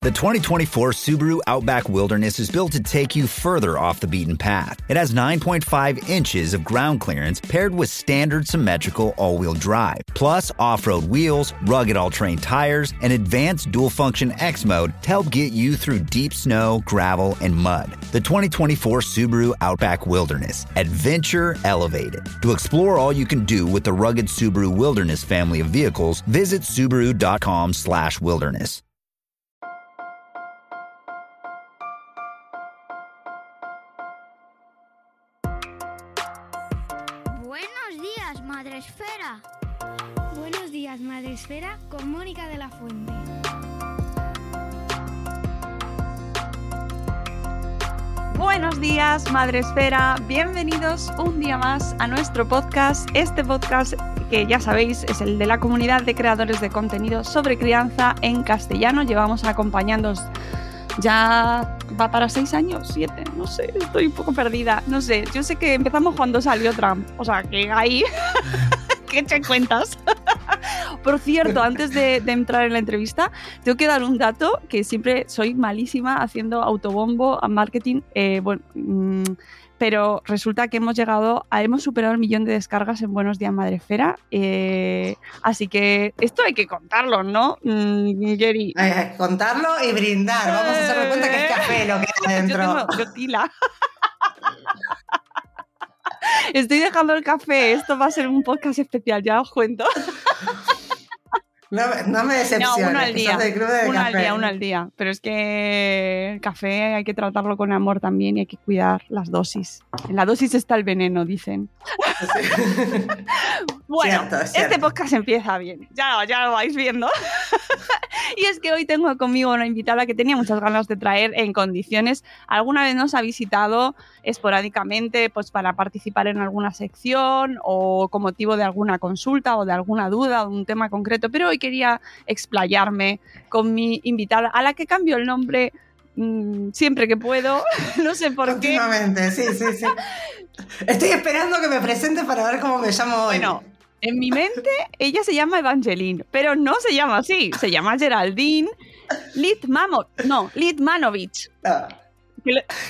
The 2024 Subaru Outback Wilderness is built to take you further off the beaten path. It has 9.5 inches of ground clearance paired with standard symmetrical all wheel drive, plus off road wheels, rugged all terrain tires, and advanced dual function X mode to help get you through deep snow, gravel, and mud. The 2024 Subaru Outback Wilderness Adventure Elevated. To explore all you can do with the rugged Subaru Wilderness family of vehicles, visit Subaru.com/slash wilderness. Esfera, con Mónica de la Fuente. Buenos días, Madre Esfera. Bienvenidos un día más a nuestro podcast. Este podcast que ya sabéis es el de la comunidad de creadores de contenido sobre crianza en castellano. Llevamos acompañándoos ya va para seis años, siete, no sé, estoy un poco perdida. No sé, yo sé que empezamos cuando salió Trump, o sea que ahí que echen cuentas. Por cierto, antes de, de, entrar en la entrevista, tengo que dar un dato que siempre soy malísima haciendo autobombo a marketing. Eh, bueno, mmm, pero resulta que hemos llegado, a, hemos superado el millón de descargas en Buenos Días Madrefera. Eh, así que esto hay que contarlo, ¿no, mm, Gary? Hay que contarlo y brindar. Vamos a hacerme cuenta que es café lo que hay adentro. Yo tengo yo tila. Estoy dejando el café. Esto va a ser un podcast especial, ya os cuento. No, no, me decepciones. No, uno al día. De club de uno café. al día, uno al día. Pero es que el café hay que tratarlo con amor también y hay que cuidar las dosis. En la dosis está el veneno, dicen. Sí. bueno, cierto, cierto. este podcast empieza bien. Ya, ya lo vais viendo. y es que hoy tengo conmigo una invitada que tenía muchas ganas de traer en condiciones. Alguna vez nos ha visitado esporádicamente pues para participar en alguna sección o con motivo de alguna consulta o de alguna duda o de un tema concreto, pero hoy quería explayarme con mi invitada a la que cambio el nombre mmm, siempre que puedo, no sé por Continuamente, qué. sí, sí, sí. Estoy esperando que me presente para ver cómo me llamo hoy. Bueno, en mi mente ella se llama Evangeline, pero no se llama así, se llama Geraldine Litmamo, no, Litmanovich. Ah.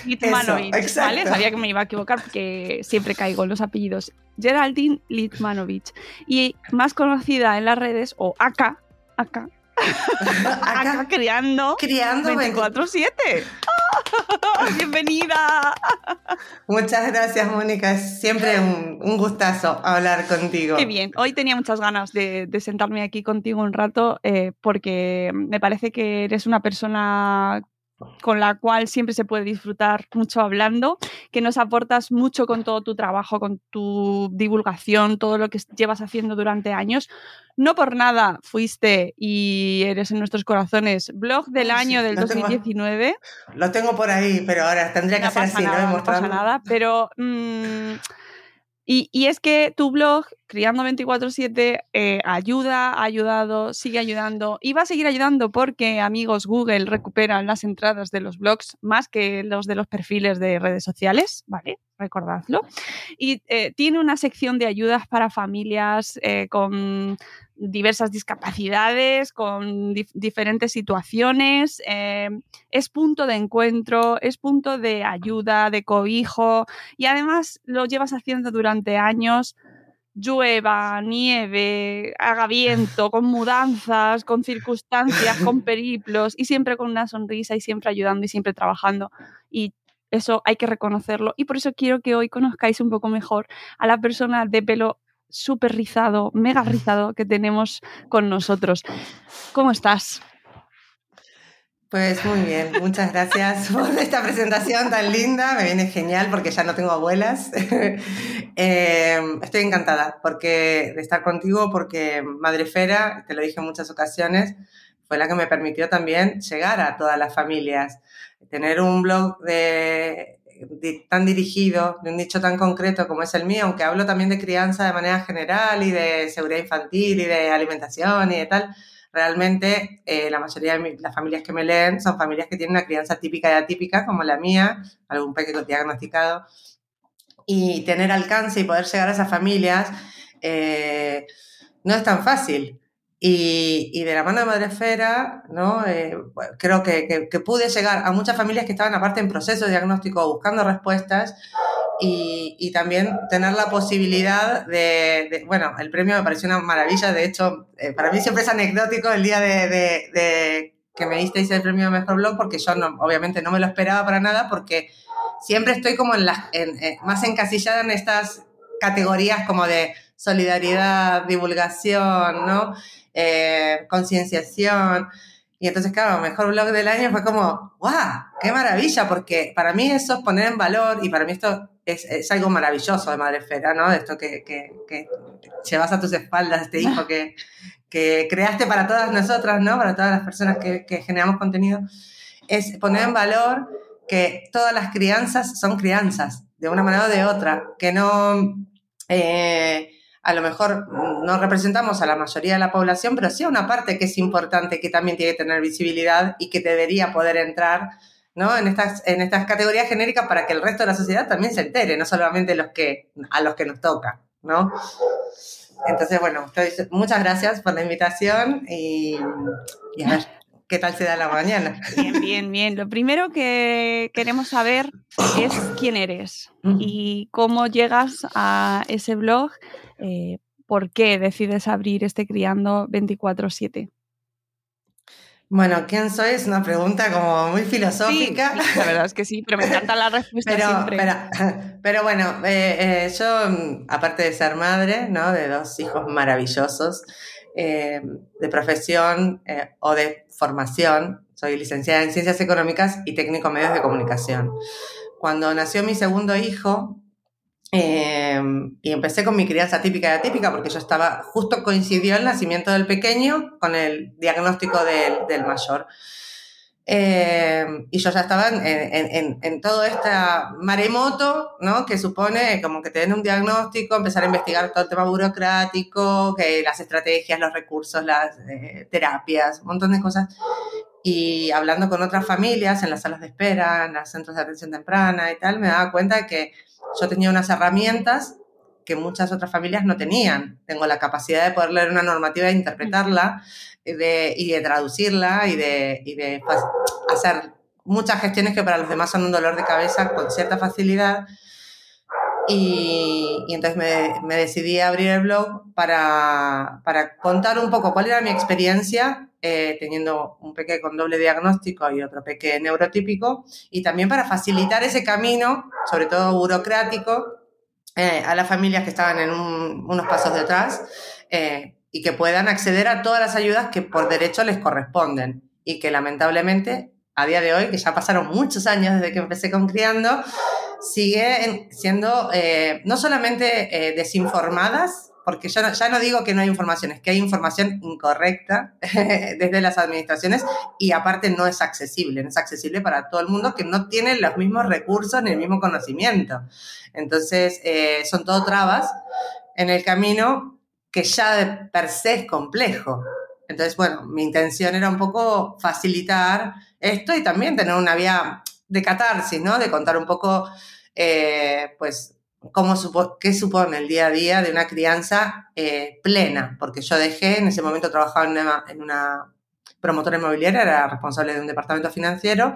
Litmanovich. Sabía que me iba a equivocar porque siempre caigo en los apellidos. Geraldine Litmanovich. Y más conocida en las redes, o Aka, Aka, Acá, criando criando 24-7. ¡Bienvenida! Muchas gracias, Mónica. Es siempre un, un, gustazo hablar contigo. Qué bien. Hoy tenía muchas ganas de, de sentarme aquí contigo un rato eh, porque me parece que eres una persona con la cual siempre se puede disfrutar mucho hablando, que nos aportas mucho con todo tu trabajo, con tu divulgación, todo lo que llevas haciendo durante años. No por nada fuiste y eres en nuestros corazones blog del año sí, del lo tengo- 2019. Lo tengo por ahí, pero ahora tendría que no hacer así, nada, ¿no? no pasa nada, pero mm, y, y es que tu blog, Criando 24-7, eh, ayuda, ha ayudado, sigue ayudando y va a seguir ayudando porque, amigos, Google recuperan las entradas de los blogs más que los de los perfiles de redes sociales, ¿vale? Recordadlo. Y eh, tiene una sección de ayudas para familias eh, con diversas discapacidades, con dif diferentes situaciones. Eh, es punto de encuentro, es punto de ayuda, de cobijo y además lo llevas haciendo durante años. Llueva, nieve, haga viento, con mudanzas, con circunstancias, con periplos y siempre con una sonrisa y siempre ayudando y siempre trabajando. Y eso hay que reconocerlo. Y por eso quiero que hoy conozcáis un poco mejor a la persona de pelo súper rizado, mega rizado que tenemos con nosotros. ¿Cómo estás? Pues muy bien, muchas gracias por esta presentación tan linda, me viene genial porque ya no tengo abuelas. eh, estoy encantada porque, de estar contigo porque Madrefera, te lo dije en muchas ocasiones, fue la que me permitió también llegar a todas las familias. Tener un blog de, tan dirigido, de un nicho tan concreto como es el mío, aunque hablo también de crianza de manera general y de seguridad infantil y de alimentación y de tal, realmente eh, la mayoría de las familias que me leen son familias que tienen una crianza típica y atípica, como la mía, algún pequeño diagnosticado, y tener alcance y poder llegar a esas familias eh, no es tan fácil. Y, de la mano de Madresfera, ¿no? Eh, creo que, pude llegar a muchas familias que estaban aparte en proceso de diagnóstico buscando respuestas y, también tener la posibilidad de, bueno, el premio me pareció una maravilla, de hecho, eh, para mí siempre es anecdótico el día de, que me disteis el premio Mejor Blog, porque yo no, obviamente no me lo esperaba para nada, porque siempre estoy como en las, más encasillada en estas categorías como de solidaridad, divulgación, ¿no? Eh, concienciación. Y entonces, claro, mejor blog del año fue como, ¡guau! ¡Qué maravilla! Porque para mí eso es poner en valor y para mí esto es, algo maravilloso de Madrefera, ¿no? Esto que, que, llevas a tus espaldas, este hijo que, que creaste para todas nosotras, ¿no? Para todas las personas que, generamos contenido. Es poner en valor que todas las crianzas son crianzas, de una manera o de otra, que no... Eh, a lo mejor no representamos a la mayoría de la población, pero sí a una parte que es importante, que también tiene que tener visibilidad y que debería poder entrar ¿no? en, estas, en estas categorías genéricas para que el resto de la sociedad también se entere, no solamente los que, a los que nos toca. ¿no? Entonces, bueno, muchas gracias por la invitación y, a ver qué tal se da la mañana. Bien, bien, bien. Lo primero que queremos saber es quién eres y cómo llegas a ese blog eh, ¿por qué decides abrir este Criando 24/7? Bueno, ¿quién soy? Es una pregunta como muy filosófica. la verdad es que sí, pero me encanta la respuesta pero, siempre. Pero, bueno, eh, eh, yo, aparte de ser madre, ¿no? De dos hijos maravillosos, de profesión o de formación, soy licenciada en Ciencias Económicas y técnico en medios de comunicación. Cuando nació mi segundo hijo, Em, y empecé con mi crianza típica y atípica porque yo estaba, justo coincidió el nacimiento del pequeño con el diagnóstico del, del mayor. Em, y yo ya estaba en, en, en, todo este maremoto, ¿no? Que supone como que te den un diagnóstico, empezar a investigar todo el tema burocrático, que las estrategias, los recursos, las eh, terapias, un montón de cosas. Y hablando con otras familias en las salas de espera, en los centros de atención temprana y tal, me daba cuenta que yo tenía unas herramientas que muchas otras familias no tenían. Tengo la capacidad de poder leer una normativa e interpretarla y de, y de traducirla y de, y de hacer muchas gestiones que para los demás son un dolor de cabeza con cierta facilidad. Y, y entonces me, me, decidí a abrir el blog para, para, contar un poco cuál era mi experiencia eh, teniendo un peque con doble diagnóstico y otro peque neurotípico, y también para facilitar ese camino, sobre todo burocrático, eh, a las familias que estaban en unos pasos detrás eh, y que puedan acceder a todas las ayudas que por derecho les corresponden. Y que lamentablemente a día de hoy, que ya pasaron muchos años desde que empecé con Criando, sigue siendo no solamente desinformadas, porque ya no, ya no digo que no hay información, es que hay información incorrecta desde las administraciones y aparte no es accesible, no es accesible para todo el mundo que no tiene los mismos recursos ni el mismo conocimiento. Entonces, eh, son todo trabas en el camino que ya de per se es complejo. Entonces, bueno, mi intención era un poco facilitar esto y también tener una vía de catarsis, ¿no? De contar un poco, eh, pues, cómo qué supone el día a día de una crianza eh, plena, porque yo dejé, en ese momento trabajaba en una, promotora inmobiliaria, era responsable de un departamento financiero,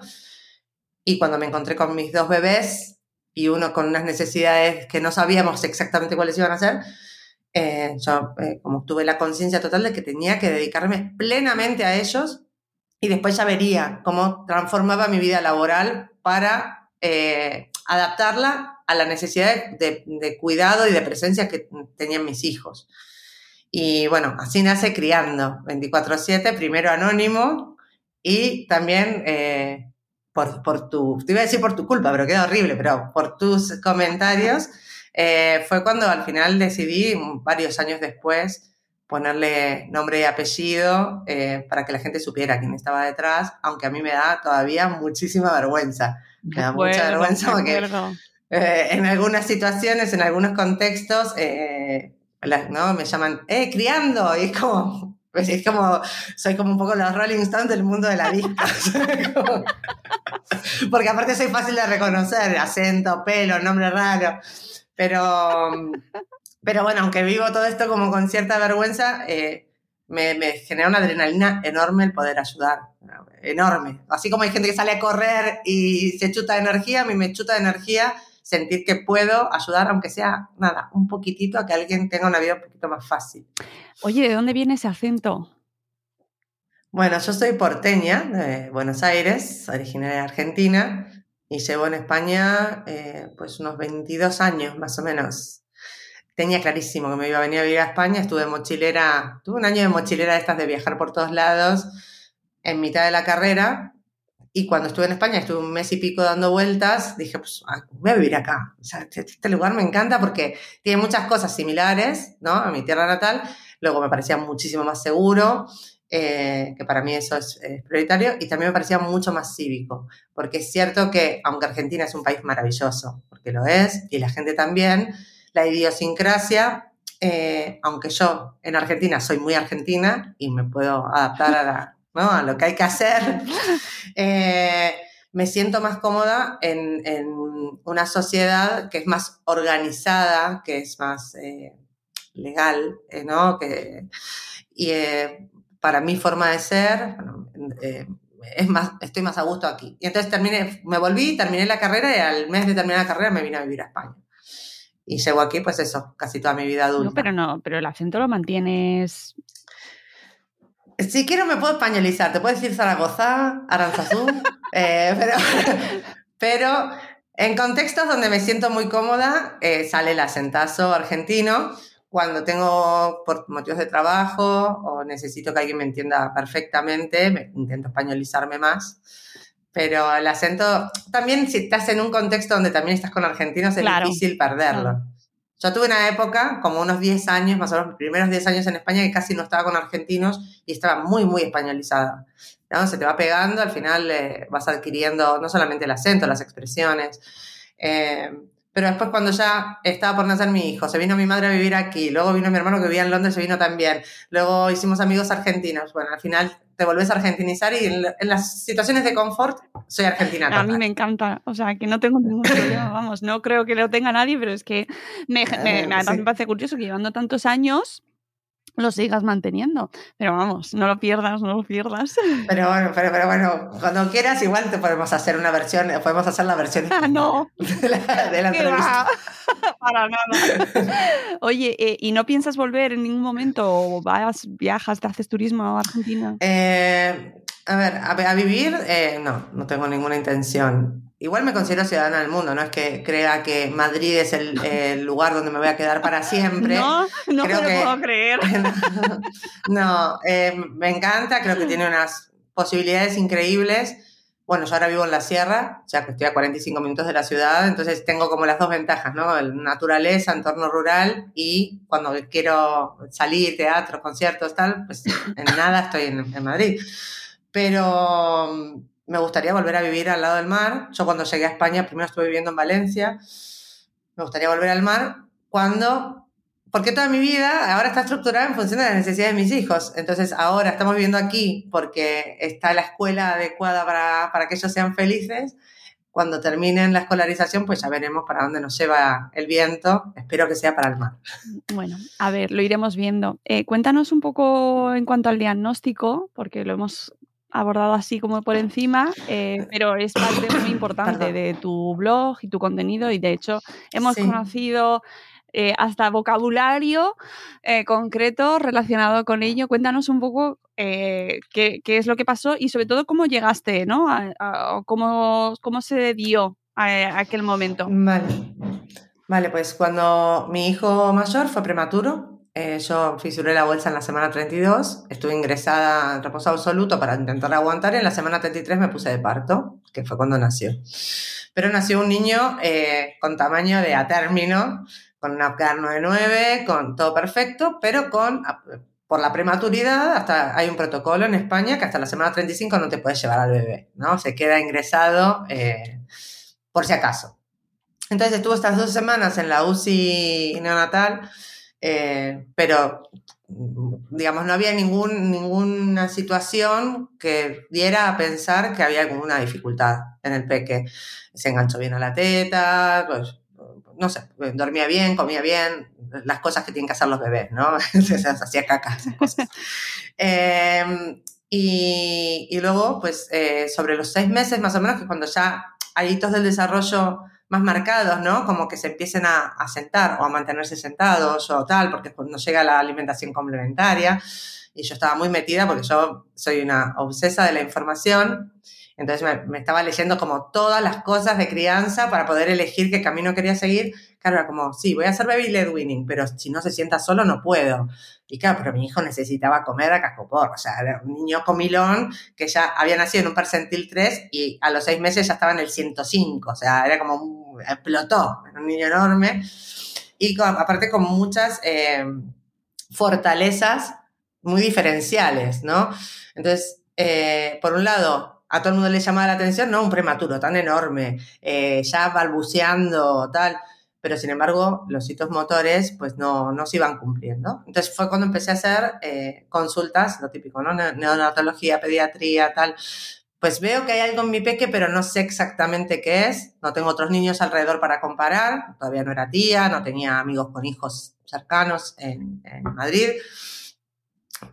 y cuando me encontré con mis dos bebés y uno con unas necesidades que no sabíamos exactamente cuáles iban a ser, eh, yo eh, como tuve la conciencia total de que tenía que dedicarme plenamente a ellos y después ya vería cómo transformaba mi vida laboral para adaptarla a la necesidad de, cuidado y de presencia que tenían mis hijos. Y bueno, así nace Criando 24/7, primero anónimo y también eh, por, por, tu, te iba a decir por tu culpa, pero queda horrible, pero por tus comentarios, eh, fue cuando al final decidí, varios años después, ponerle nombre y apellido eh, para que la gente supiera quién estaba detrás, aunque a mí me da todavía muchísima vergüenza. Me da mucha vergüenza porque eh, en algunas situaciones, en algunos contextos, eh, ¿no? me llaman, ¡eh, criando! Y es como, pues, es como, soy como un poco los Rolling Stones del mundo de la vista. porque aparte soy fácil de reconocer, acento, pelo, nombre raro. Pero, pero bueno, aunque vivo todo esto como con cierta vergüenza, eh, me, genera una adrenalina enorme el poder ayudar. Enorme. Así como hay gente que sale a correr y se chuta de energía, a mí me chuta de energía sentir que puedo ayudar, aunque sea nada, un poquitito, a que alguien tenga una vida un poquito más fácil. Oye, ¿de dónde viene ese acento? Bueno, yo soy porteña de Buenos Aires, originaria de Argentina, y llevo en España eh, pues unos 22 años más o menos tenía clarísimo que me iba a venir a vivir a España, estuve mochilera, tuve un año de mochilera de estas de viajar por todos lados en mitad de la carrera y cuando estuve en España, estuve un mes y pico dando vueltas, dije, pues ah, voy a vivir acá. O sea, este, este lugar me encanta porque tiene muchas cosas similares, ¿no? A mi tierra natal. Luego me parecía muchísimo más seguro, eh, que para mí eso es, prioritario, y también me parecía mucho más cívico, porque es cierto que, aunque Argentina es un país maravilloso, porque lo es, y la gente también, la idiosincrasia, eh, aunque yo en Argentina soy muy argentina y me puedo adaptar a, lo que hay que hacer, eh, me siento más cómoda en, una sociedad que es más organizada, que es más eh, legal, ¿no? Que, y para mi forma de ser, es más, estoy más a gusto aquí. Y entonces terminé, me volví, terminé la carrera y al mes de terminar la carrera me vine a vivir a España y llevo aquí, pues eso, casi toda mi vida adulta. No, pero no, pero el acento lo mantienes. Si quiero me puedo españolizar, te puedo decir Zaragoza, Aranzazú, eh, pero, pero en contextos donde me siento muy cómoda eh, sale el acentazo argentino. Cuando tengo por motivos de trabajo o necesito que alguien me entienda perfectamente, me intento españolizarme más pero el acento, también si estás en un contexto donde también estás con argentinos, es difícil perderlo. Yo tuve una época, como unos 10 años, más o menos, los primeros 10 años en España, que casi no estaba con argentinos y estaba muy, muy españolizada. ¿no? Se te va pegando, al final eh, vas adquiriendo no solamente el acento, las expresiones. Eh, pero después cuando ya estaba por nacer mi hijo, se vino mi madre a vivir aquí, luego vino mi hermano que vivía en Londres, se vino también, luego hicimos amigos argentinos. Bueno, al final te vuelves a argentinizar y en, las situaciones de confort soy argentina. A mí me encanta, o sea, que no tengo ningún problema, vamos, no creo que lo tenga nadie, pero es que me, me, me, me parece curioso que llevando tantos años lo sigas manteniendo. Pero vamos, no lo pierdas, no lo pierdas. Pero bueno, pero, pero bueno, cuando quieras igual te podemos hacer una versión, podemos hacer la versión ah, no. de la, de la entrevista. Para nada. Oye, eh, ¿y no piensas volver en ningún momento o vas, viajas, te haces turismo a Argentina? Eh, a ver, a, vivir, eh, no, no tengo ninguna intención. Igual me considero ciudadana del mundo, no es que crea que Madrid es el, lugar donde me voy a quedar para siempre. No, no me lo puedo creer. no, eh, me encanta, creo que tiene unas posibilidades increíbles. Bueno, yo ahora vivo en la sierra, ya que estoy a 45 minutos de la ciudad, entonces tengo como las dos ventajas, ¿no? naturaleza, entorno rural y cuando quiero salir, teatro, conciertos, tal, pues en nada estoy en, en Madrid. Pero me gustaría volver a vivir al lado del mar. Yo cuando llegué a España, primero estuve viviendo en Valencia, me gustaría volver al mar cuando, porque toda mi vida ahora está estructurada en función de las necesidades de mis hijos. Entonces ahora estamos viviendo aquí porque está la escuela adecuada para, para que ellos sean felices. Cuando terminen la escolarización, pues ya veremos para dónde nos lleva el viento. Espero que sea para el mar. Bueno, a ver, lo iremos viendo. Eh, cuéntanos un poco en cuanto al diagnóstico, porque lo hemos abordado así como por encima, eh, pero es parte muy importante de tu blog y tu contenido y de hecho hemos conocido eh, hasta vocabulario eh, concreto relacionado con ello. Cuéntanos un poco qué, qué, es lo que pasó y sobre todo cómo llegaste, ¿no? cómo, cómo, se dio a, aquel momento. Vale. Vale, pues cuando mi hijo mayor fue prematuro, eh, yo fisuré la bolsa en la semana 32, estuve ingresada en reposo absoluto para intentar aguantar y en la semana 33 me puse de parto, que fue cuando nació. Pero nació un niño eh, con tamaño de a término, con una UPCAR 99, con todo perfecto, pero con por la prematuridad, hasta hay un protocolo en España que hasta la semana 35 no te puedes llevar al bebé, ¿no? Se queda ingresado eh, por si acaso. Entonces estuvo estas dos semanas en la UCI neonatal, eh, pero digamos, no había ningún, ninguna situación que diera a pensar que había alguna dificultad en el peque. Se enganchó bien a la teta, pues, no sé, dormía bien, comía bien, las cosas que tienen que hacer los bebés, ¿no? Se hacía caca, esas cosas. Em, y, y, luego, pues, eh, sobre los seis meses más o menos, que cuando ya hay hitos del desarrollo más marcados, ¿no? Como que se empiecen a, sentar o a mantenerse sentados o tal, porque no llega la alimentación complementaria. Y yo estaba muy metida porque yo soy una obsesa de la información. Entonces me, me, estaba leyendo como todas las cosas de crianza para poder elegir qué camino quería seguir. Claro, era como, sí, voy a hacer baby led winning, pero si no se sienta solo no puedo. Y claro, pero mi hijo necesitaba comer a cascopor. O sea, era un niño comilón que ya había nacido en un percentil 3 y a los seis meses ya estaba en el 105. O sea, era como explotó, era un niño enorme. Y aparte con muchas eh, fortalezas muy diferenciales, ¿no? Entonces, eh, por un lado, a todo el mundo le llamaba la atención, ¿no? Un prematuro tan enorme, eh, ya balbuceando, tal. Pero sin embargo, los hitos motores, pues no, no se iban cumpliendo. Entonces fue cuando empecé a hacer eh, consultas, lo típico, ¿no? Neonatología, pediatría, tal. Pues veo que hay algo en mi peque, pero no sé exactamente qué es. No tengo otros niños alrededor para comparar. Todavía no era tía, no tenía amigos con hijos cercanos en, en Madrid.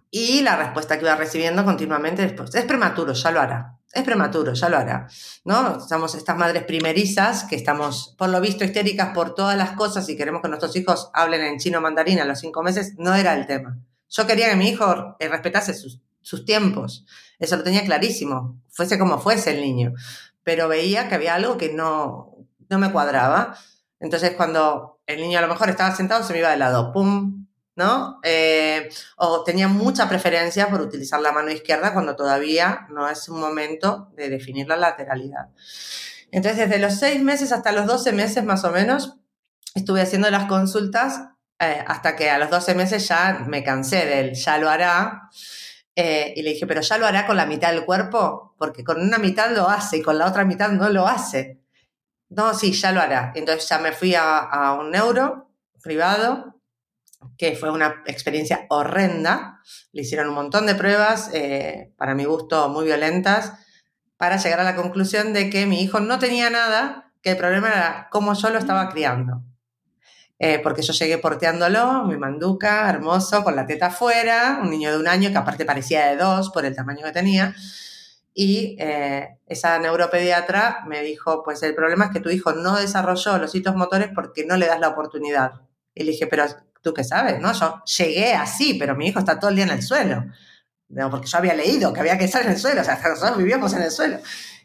Y la respuesta que iba recibiendo continuamente después, es prematuro, ya lo hará. Es prematuro, ya lo hará. ¿no? Somos estas madres primerizas que estamos, por lo visto, histéricas por todas las cosas y queremos que nuestros hijos hablen en chino mandarín a los cinco meses. No era el tema. Yo quería que mi hijo eh, respetase sus, sus tiempos. Eso lo tenía clarísimo, fuese como fuese el niño. Pero veía que había algo que no, no me cuadraba. Entonces, cuando el niño a lo mejor estaba sentado, se me iba de lado. ¡Pum! ¿No? Eh, o tenía mucha preferencia por utilizar la mano izquierda cuando todavía no es un momento de definir la lateralidad. Entonces, desde los seis meses hasta los 12 meses más o menos, estuve haciendo las consultas eh, hasta que a los 12 meses ya me cansé del ya lo hará. Eh, y le dije, pero ya lo hará con la mitad del cuerpo, porque con una mitad lo hace y con la otra mitad no lo hace. No, sí, ya lo hará. Entonces ya me fui a, a un neuro privado que fue una experiencia horrenda. Le hicieron un montón de pruebas, eh, para mi gusto muy violentas, para llegar a la conclusión de que mi hijo no tenía nada, que el problema era cómo yo lo estaba criando. Eh, porque yo llegué porteándolo, mi manduca, hermoso, con la teta afuera, un niño de un año que aparte parecía de dos por el tamaño que tenía. Y eh, esa neuropediatra me dijo, pues el problema es que tu hijo no desarrolló los hitos motores porque no le das la oportunidad. Y le dije, pero tú qué sabes, ¿no? Yo llegué así, pero mi hijo está todo el día en el suelo. Porque yo había leído que había que estar en el suelo, o sea, nosotros vivíamos en el suelo.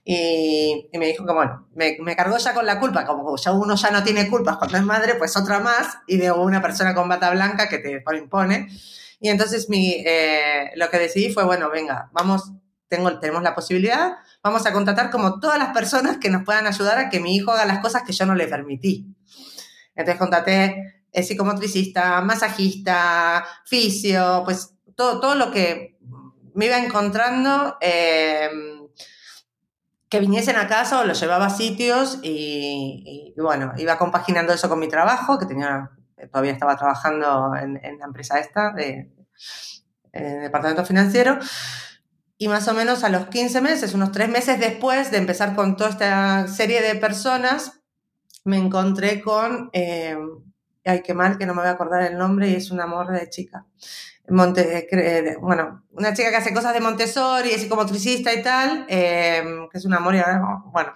Y, y me dijo que, bueno, me, me, cargó ya con la culpa, como ya uno ya no tiene culpas cuando es madre, pues otra más, y de una persona con bata blanca que te impone. Y entonces mi, eh, lo que decidí fue, bueno, venga, vamos, tengo, tenemos la posibilidad, vamos a contratar como todas las personas que nos puedan ayudar a que mi hijo haga las cosas que yo no le permití. Entonces contraté psicomotricista, masajista, fisio, pues todo, todo lo que me iba encontrando eh, que viniesen a casa o lo llevaba a sitios y, bueno, iba compaginando eso con mi trabajo, que tenía, todavía estaba trabajando en, la empresa esta, de, en el departamento financiero. Y más o menos a los 15 meses, unos tres meses después de empezar con toda esta serie de personas, me encontré con eh, ay, qué mal que no me voy a acordar el nombre y es un amor de chica. Monte, eh, bueno, una chica que hace cosas de Montessori, es psicomotricista y tal, eh, que es un amor y ahora, bueno,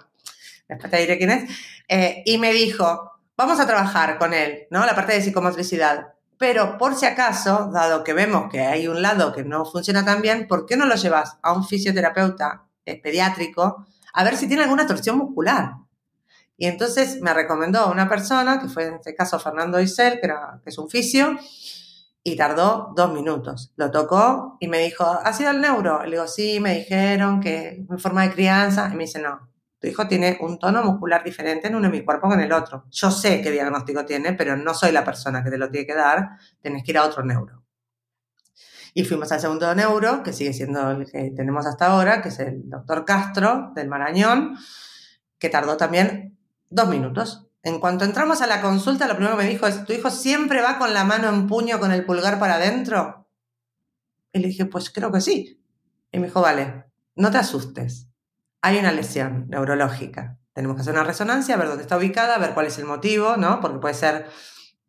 después te diré quién es, eh, y me dijo, vamos a trabajar con él, ¿no? La parte de psicomotricidad. Pero por si acaso, dado que vemos que hay un lado que no funciona tan bien, ¿por qué no lo llevas a un fisioterapeuta pediátrico a ver si tiene alguna torsión muscular? Y entonces me recomendó a una persona, que fue en este caso Fernando Isel, que, es un fisio, y tardó dos minutos. Lo tocó y me dijo, ¿ha sido el neuro? Le digo, sí, me dijeron que en forma de crianza. Y me dice, no, tu hijo tiene un tono muscular diferente en uno de mi cuerpo que en el otro. Yo sé qué diagnóstico tiene, pero no soy la persona que te lo tiene que dar. Tenés que ir a otro neuro. Y fuimos al segundo neuro, que sigue siendo el que tenemos hasta ahora, que es el doctor Castro del Marañón, que tardó también dos minutos. En cuanto entramos a la consulta, lo primero que me dijo es, ¿tu hijo siempre va con la mano en puño con el pulgar para adentro? Y le dije, pues creo que sí. Y me dijo, vale, no te asustes. Hay una lesión neurológica. Tenemos que hacer una resonancia, ver dónde está ubicada, ver cuál es el motivo, ¿no? Porque puede ser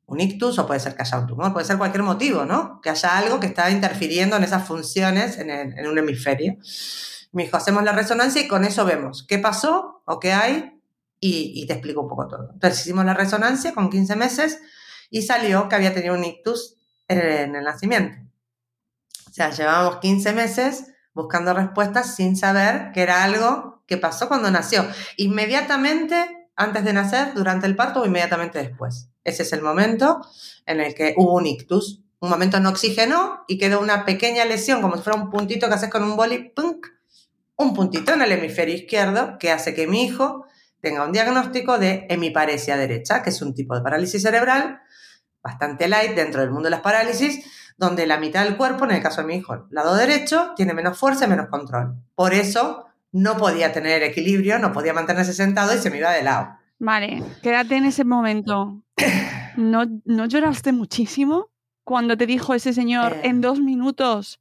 un ictus o puede ser que haya un tumor, puede ser cualquier motivo, ¿no? Que haya algo que está interfiriendo en esas funciones en, un hemisferio. Me dijo, hacemos la resonancia y con eso vemos qué pasó o qué hay y, y te explico un poco todo. Entonces hicimos la resonancia con 15 meses y salió que había tenido un ictus en el nacimiento. O sea, llevábamos 15 meses buscando respuestas sin saber que era algo que pasó cuando nació. Inmediatamente antes de nacer, durante el parto o inmediatamente después. Ese es el momento en el que hubo un ictus. Un momento no oxigenó y quedó una pequeña lesión, como si fuera un puntito que haces con un boli, un puntito en el hemisferio izquierdo que hace que mi hijo tenga un diagnóstico de hemiparesia derecha, que es un tipo de parálisis cerebral bastante light dentro del mundo de las parálisis, donde la mitad del cuerpo, en el caso de mi hijo, lado derecho, tiene menos fuerza y menos control. Por eso no podía tener equilibrio, no podía mantenerse sentado y se me iba de lado. Vale, quédate en ese momento. ¿No, no lloraste muchísimo cuando te dijo ese señor en eh. dos minutos?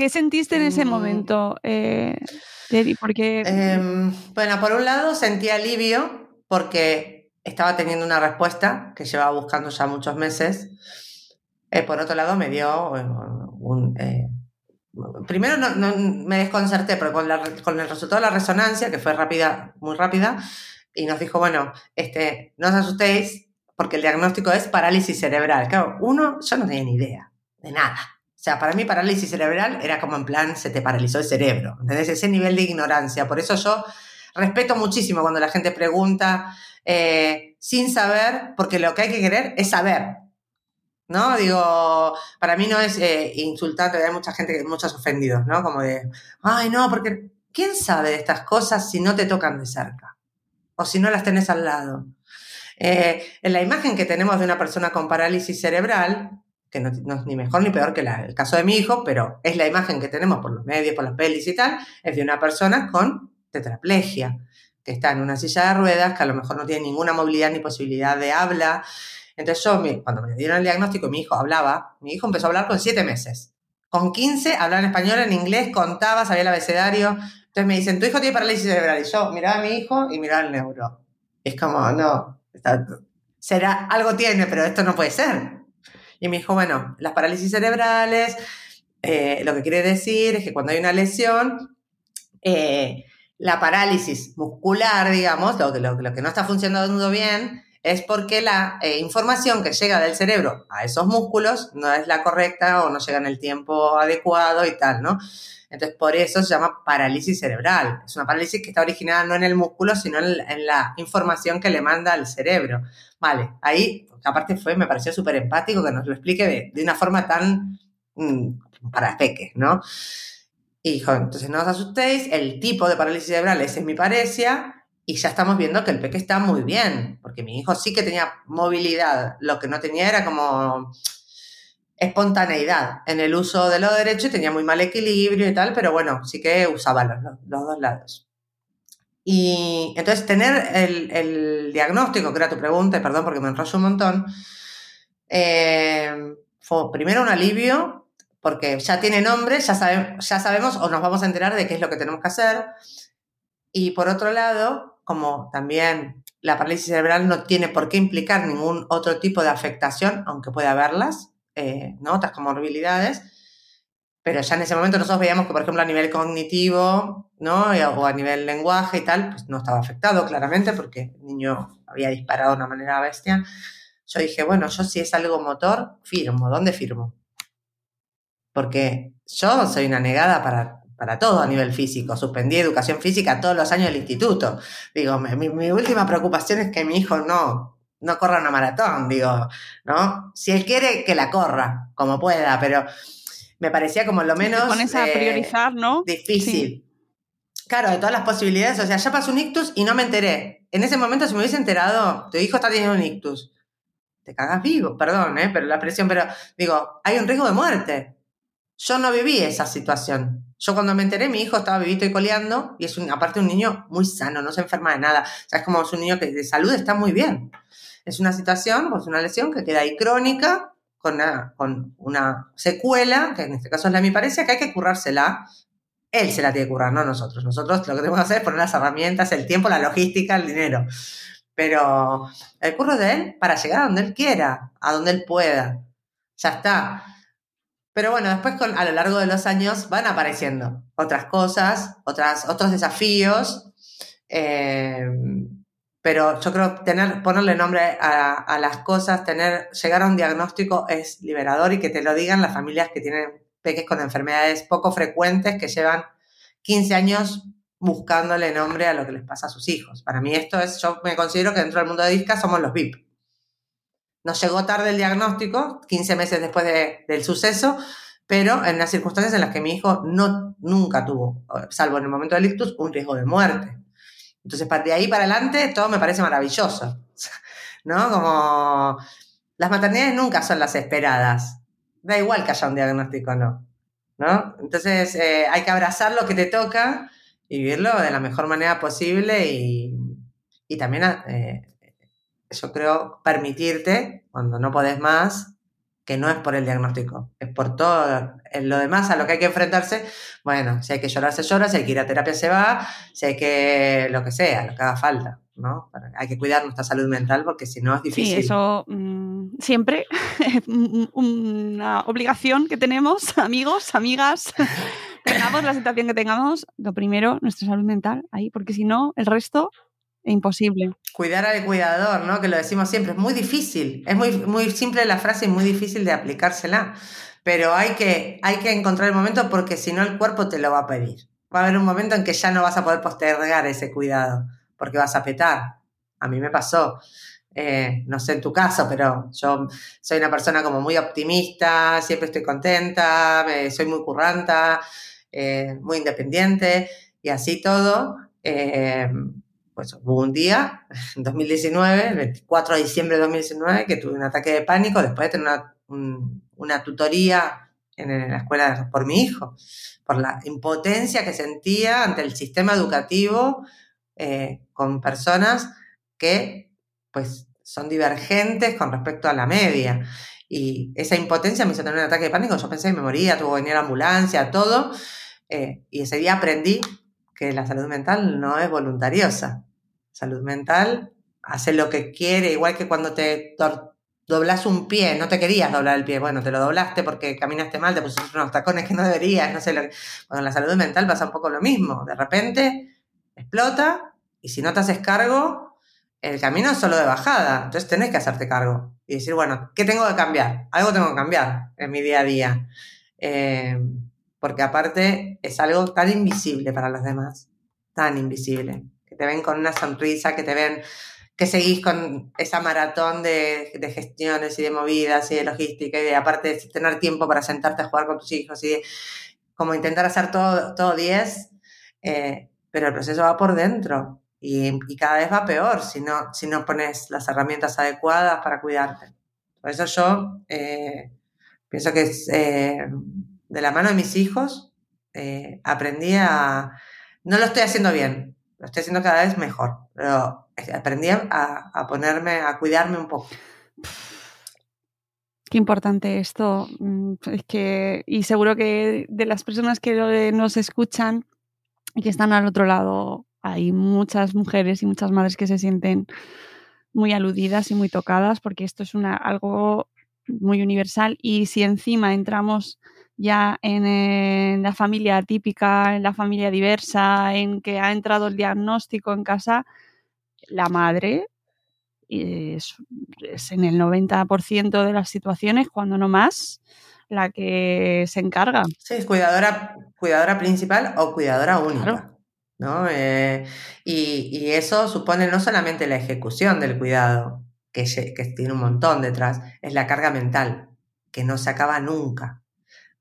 ¿Qué sentiste en ese mm. momento, eh, Porque... Em, bueno, por un lado sentí alivio porque estaba teniendo una respuesta que llevaba buscando ya muchos meses. Eh, por otro lado me dio eh, un... primero no, me desconcerté, pero con, con, el resultado de la resonancia, que fue rápida, muy rápida, y nos dijo, bueno, este, no os asustéis porque el diagnóstico es parálisis cerebral. Claro, uno, yo no tenía ni idea de nada. O sea, para mí parálisis cerebral era como en plan, se te paralizó el cerebro. ¿Entendés? Ese nivel de ignorancia. Por eso yo respeto muchísimo cuando la gente pregunta eh, sin saber, porque lo que hay que querer es saber. ¿No? Digo, para mí no es eh, insultante, hay mucha gente, muchos ofendidos, ¿no? Como de, ay, no, porque ¿quién sabe de estas cosas si no te tocan de cerca? O si no las tenés al lado. Eh, en la imagen que tenemos de una persona con parálisis cerebral, que no, es ni mejor ni peor que el caso de mi hijo, pero es la imagen que tenemos por los medios, por las pelis y tal, es de una persona con tetraplegia, que está en una silla de ruedas, que a lo mejor no tiene ninguna movilidad ni posibilidad de habla. Entonces yo, cuando me dieron el diagnóstico, mi hijo hablaba, mi hijo empezó a hablar con siete meses. Con 15 hablaba en español, en inglés, contaba, sabía el abecedario. Entonces me dicen, tu hijo tiene parálisis cerebral. Y yo miraba a mi hijo y miraba al neuro. es como, no, será, algo tiene, pero esto no puede ser. Y me dijo, bueno, las parálisis cerebrales, eh, lo que quiere decir es que cuando hay una lesión, eh, la parálisis muscular, digamos, lo, lo, que no está funcionando bien, es porque la eh, información que llega del cerebro a esos músculos no es la correcta o no llega en el tiempo adecuado y tal, ¿no? Entonces, por eso se llama parálisis cerebral. Es una parálisis que está originada no en el músculo, sino en, la información que le manda al cerebro. Vale, ahí aparte fue, me pareció súper empático que nos lo explique de, una forma tan mm, para peques, ¿no? Y dijo, entonces no os asustéis, el tipo de parálisis cerebral es hemiparesia y ya estamos viendo que el peque está muy bien, porque mi hijo sí que tenía movilidad, lo que no tenía era como espontaneidad en el uso de lo derecho y tenía muy mal equilibrio y tal, pero bueno, sí que usaba los, los dos lados. Y entonces tener el, diagnóstico, que era tu pregunta, perdón porque me enrollo un montón, eh, fue primero un alivio, porque ya tiene nombre, ya, ya sabemos o nos vamos a enterar de qué es lo que tenemos que hacer. Y por otro lado, como también la parálisis cerebral no tiene por qué implicar ningún otro tipo de afectación, aunque pueda haberlas, eh, ¿no? otras comorbilidades, pero ya en ese momento nosotros veíamos que, por ejemplo, a nivel cognitivo, ¿no? O a nivel lenguaje y tal, pues no estaba afectado claramente porque el niño había disparado de una manera bestia. Yo dije, bueno, yo si es algo motor, firmo. ¿Dónde firmo? Porque yo soy una negada para, para todo a nivel físico. Suspendí educación física todos los años del instituto. Digo, mi, mi última preocupación es que mi hijo no, no corra una maratón, digo, ¿no? Si él quiere, que la corra, como pueda, pero me parecía como lo menos... Te pones a priorizar, ¿no? Difícil. Claro, de todas las posibilidades, o sea, ya pasó un ictus y no me enteré. En ese momento, si me hubiese enterado, tu hijo está teniendo un ictus, te cagas vivo, perdón, ¿eh? Pero la presión, pero digo, hay un riesgo de muerte. Yo no viví esa situación. Yo cuando me enteré, mi hijo estaba vivito y coleando, y es un, aparte un niño muy sano, no se enferma de nada. O sea, es como es un niño que de salud está muy bien. Es una situación, pues una lesión que queda ahí crónica, con una, con una secuela, que en este caso es la parece que hay que currársela. Él se la tiene que currar, no nosotros. Nosotros lo que tenemos que hacer es poner las herramientas, el tiempo, la logística, el dinero. Pero el curro de él para llegar a donde él quiera, a donde él pueda. Ya está. Pero bueno, después con, a lo largo de los años van apareciendo otras cosas, otras, otros desafíos. Eh, pero yo creo tener, ponerle nombre a, las cosas, tener, llegar a un diagnóstico es liberador y que te lo digan las familias que tienen peques con enfermedades poco frecuentes que llevan 15 años buscándole nombre a lo que les pasa a sus hijos. Para mí esto es, yo me considero que dentro del mundo de DISCA somos los VIP. Nos llegó tarde el diagnóstico, 15 meses después del suceso, pero en las circunstancias en las que mi hijo no, nunca tuvo, salvo en el momento del ictus, un riesgo de muerte. Entonces, de ahí para adelante, todo me parece maravilloso. ¿No? Como las maternidades nunca son las esperadas. Da igual que haya un diagnóstico o no. ¿No? Entonces, eh, hay que abrazar lo que te toca y vivirlo de la mejor manera posible y, y también, eh, yo creo, permitirte, cuando no podés más, que no es por el diagnóstico, es por todo lo demás a lo que hay que enfrentarse. Bueno, si hay que llorar, se llora, si hay que ir a terapia, se va, si hay que lo que sea, lo que haga falta. ¿no? Hay que cuidar nuestra salud mental porque si no es difícil. Sí, eso mm, siempre es una obligación que tenemos, amigos, amigas. tengamos la situación que tengamos, lo primero, nuestra salud mental ahí, porque si no, el resto imposible. Cuidar al cuidador, ¿no? Que lo decimos siempre, es muy difícil. Es muy, muy simple la frase y muy difícil de aplicársela. Pero hay que, hay que encontrar el momento porque si no el cuerpo te lo va a pedir. Va a haber un momento en que ya no vas a poder postergar ese cuidado porque vas a petar. A mí me pasó. Eh, no sé en tu caso, pero yo soy una persona como muy optimista, siempre estoy contenta, soy muy curranta, eh, muy independiente y así todo. Eh, pues hubo un día, en 2019, el 24 de diciembre de 2019, que tuve un ataque de pánico después de tener una, tutoría en, la escuela por mi hijo, por la impotencia que sentía ante el sistema educativo eh, con personas que pues son divergentes con respecto a la media. Y esa impotencia me hizo tener un ataque de pánico, yo pensé que me moría, tuvo que venir a la ambulancia, todo. Eh, y ese día aprendí que la salud mental no es voluntariosa. Salud mental hace lo que quiere, igual que cuando te doblas un pie, no te querías doblar el pie, bueno, te lo doblaste porque caminaste mal, te pusiste unos tacones que no deberías, no sé lo que... Bueno, la salud mental pasa un poco lo mismo, de repente explota y si no te haces cargo, el camino es solo de bajada, entonces tenés que hacerte cargo y decir, bueno, ¿qué tengo que cambiar? Algo tengo que cambiar en mi día a día. Eh, porque aparte es algo tan invisible para los demás, tan invisible, te ven con una sonrisa, que te ven que seguís con esa maratón de, gestiones y de movidas y de logística y de aparte de tener tiempo para sentarte a jugar con tus hijos y como intentar hacer todo, todo 10, eh, pero el proceso va por dentro y, y cada vez va peor si no, si no pones las herramientas adecuadas para cuidarte. Por eso yo eh, pienso que es, eh, de la mano de mis hijos eh, aprendí a... No lo estoy haciendo bien, lo estoy haciendo cada vez mejor, pero aprendí a, a ponerme, a cuidarme un poco. Qué importante esto. mm, Es que, y seguro que de las personas que lo- nos escuchan y que están al otro lado, hay muchas mujeres y muchas madres que se sienten muy aludidas y muy tocadas porque esto es una, algo muy universal y si encima entramos ya en, eh, la familia típica, en la familia diversa, en que ha entrado el diagnóstico en casa, la madre es, es en el 90% de las situaciones, cuando no más, la que se encarga. Sí, es cuidadora, cuidadora principal o cuidadora única. Claro. ¿no? Eh, y, y eso supone no solamente la ejecución del cuidado, que, que tiene un montón detrás, es la carga mental, que no se acaba nunca.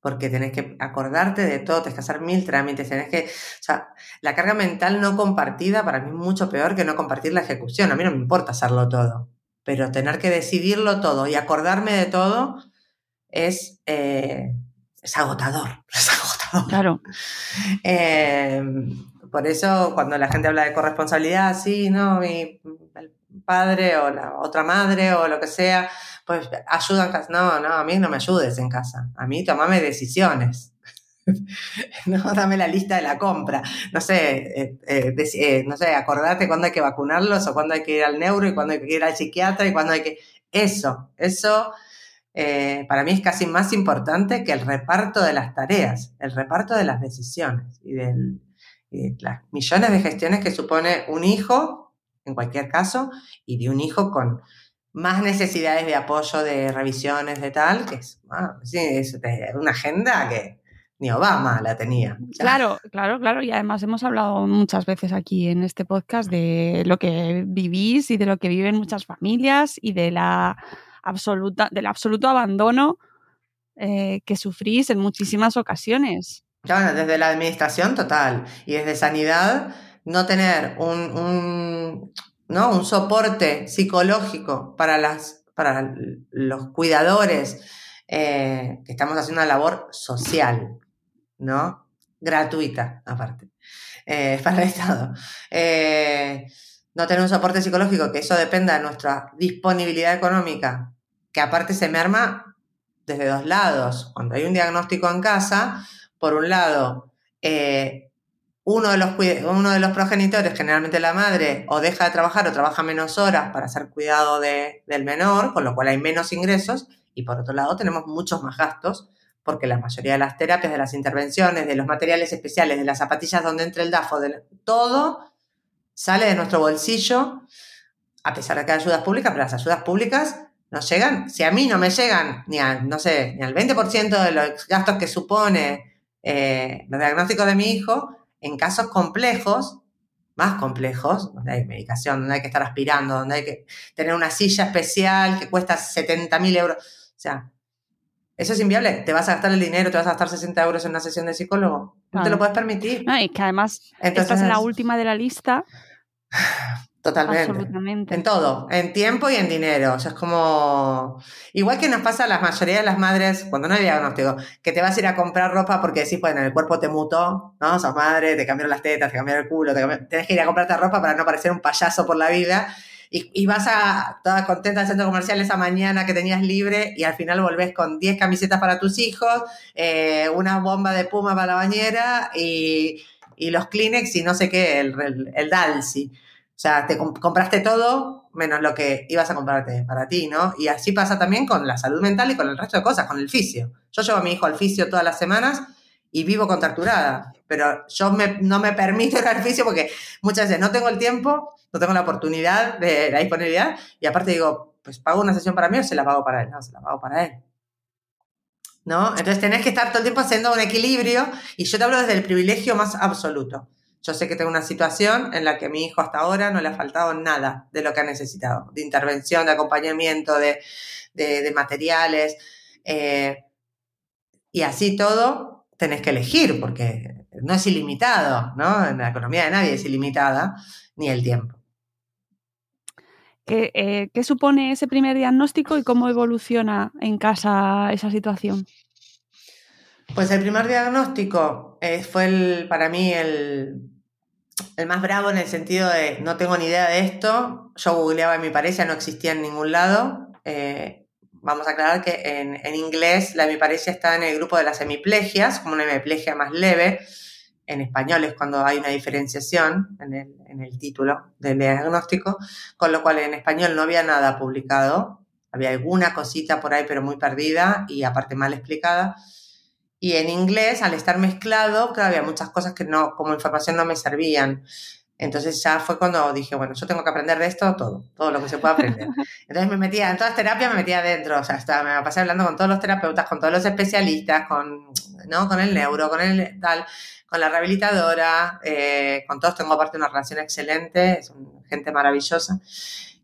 Porque tenés que acordarte de todo, tenés que hacer mil trámites, tenés que. O sea, la carga mental no compartida para mí es mucho peor que no compartir la ejecución. A mí no me importa hacerlo todo, pero tener que decidirlo todo y acordarme de todo es, eh, es agotador. Es agotador. Claro, Eh, por eso cuando la gente habla de corresponsabilidad, sí, no, mi el padre o la otra madre o lo que sea, pues ayuda en casa. No, no, a mí no me ayudes en casa. A mí tomame decisiones. no, dame la lista de la compra. No sé, eh, eh, eh, no sé, acordate cuándo hay que vacunarlos o cuándo hay que ir al neuro y cuándo hay que ir al psiquiatra y cuándo hay que... Eso, eso eh, para mí es casi más importante que el reparto de las tareas, el reparto de las decisiones y, del, y de las millones de gestiones que supone un hijo, en cualquier caso, y de un hijo con más necesidades de apoyo, de revisiones, de tal, que es, ah, sí, es una agenda que ni Obama la tenía. Ya. claro, claro, claro. Y además hemos hablado muchas veces aquí en este podcast de lo que vivís y de lo que viven muchas familias y de la absoluta, del absoluto abandono eh, que sufrís en muchísimas ocasiones. Bueno, desde la administración total y desde sanidad, no tener un, un, ¿no? un soporte psicológico para, las, para los cuidadores eh, que estamos haciendo una labor social, ¿no? Gratuita, aparte, eh, para el Estado. Eh, no tener un soporte psicológico, que eso dependa de nuestra disponibilidad económica, que aparte se merma desde dos lados. Cuando hay un diagnóstico en casa, por un lado, eh, uno, de los, uno de los progenitores, generalmente la madre, o deja de trabajar o trabaja menos horas para hacer cuidado de- del menor, con lo cual hay menos ingresos, y por otro lado tenemos muchos más gastos, porque la mayoría de las terapias, de las intervenciones, de los materiales especiales, de las zapatillas donde entra el DAFO, de todo sale de nuestro bolsillo, a pesar de que hay ayudas públicas, pero las ayudas públicas no llegan, si a mí no me llegan ni al, no sé, ni al 20% de los gastos que supone eh, los diagnósticos de mi hijo, en casos complejos, más complejos, donde hay medicación, donde hay que estar aspirando, donde hay que tener una silla especial que cuesta 70 mil euros. O sea, eso es inviable. Te vas a gastar el dinero, te vas a gastar 60 euros en una sesión de psicólogo. No te lo puedes permitir. Y que además Entonces, estás en la última de la lista, totalmente. absolutamente. En todo, en tiempo y en dinero. O sea, es como. Igual que nos pasa a la mayoría de las madres cuando no hay diagnóstico, que te vas a ir a comprar ropa porque decís, bueno, el cuerpo te mutó, ¿no? Sos madre, te cambiaron las tetas, te cambiaron el culo, te cambiaron- tenés que ir a comprarte ropa para no parecer un payaso por la vida. Y, y vas a toda contenta al centro comercial esa mañana que tenías libre y al final volvés con 10 camisetas para tus hijos, eh, una bomba de puma para la bañera y, y los Kleenex y no sé qué, el, el, el Dalsi. O sea, te comp- compraste todo menos lo que ibas a comprarte para ti, ¿no? Y así pasa también con la salud mental y con el resto de cosas, con el fisio. Yo llevo a mi hijo al fisio todas las semanas y vivo contracturada, pero yo me- no me permito ir al fisio porque muchas veces no tengo el tiempo, no tengo la oportunidad de la disponibilidad y aparte digo, pues pago una sesión para mí o se la pago para él, no, se la pago para él. ¿No? Entonces tenés que estar todo el tiempo haciendo un equilibrio y yo te hablo desde el privilegio más absoluto. Yo sé que tengo una situación en la que a mi hijo hasta ahora no le ha faltado nada de lo que ha necesitado, de intervención, de acompañamiento, de, de- materiales. eh, y así todo tenés que elegir, porque no es ilimitado, ¿no? En la economía de nadie es ilimitada, ni el tiempo. ¿Qué, eh, ¿Qué supone ese primer diagnóstico y cómo evoluciona en casa esa situación? Pues el primer diagnóstico eh, fue para mí el, el más bravo en el sentido de no tengo ni idea de esto. Yo googleaba en mi pareja, no existía en ningún lado. Eh, vamos a aclarar que en, en, inglés la hemiparesia está en el grupo de las hemiplegias, como una hemiplegia más leve. En español es cuando hay una diferenciación en el, en el título del diagnóstico, con lo cual en español no había nada publicado. Había alguna cosita por ahí, pero muy perdida y aparte mal explicada. Y en inglés, al estar mezclado, claro, había muchas cosas que no, como información no me servían. Entonces ya fue cuando dije, bueno, yo tengo que aprender de esto todo, todo lo que se pueda aprender. Entonces me metía en todas terapias, me metía adentro, o sea, estaba, me pasé hablando con todos los terapeutas, con todos los especialistas, con, ¿no? con el neuro, con el tal, con la rehabilitadora, eh, con todos tengo aparte una relación excelente, es gente maravillosa.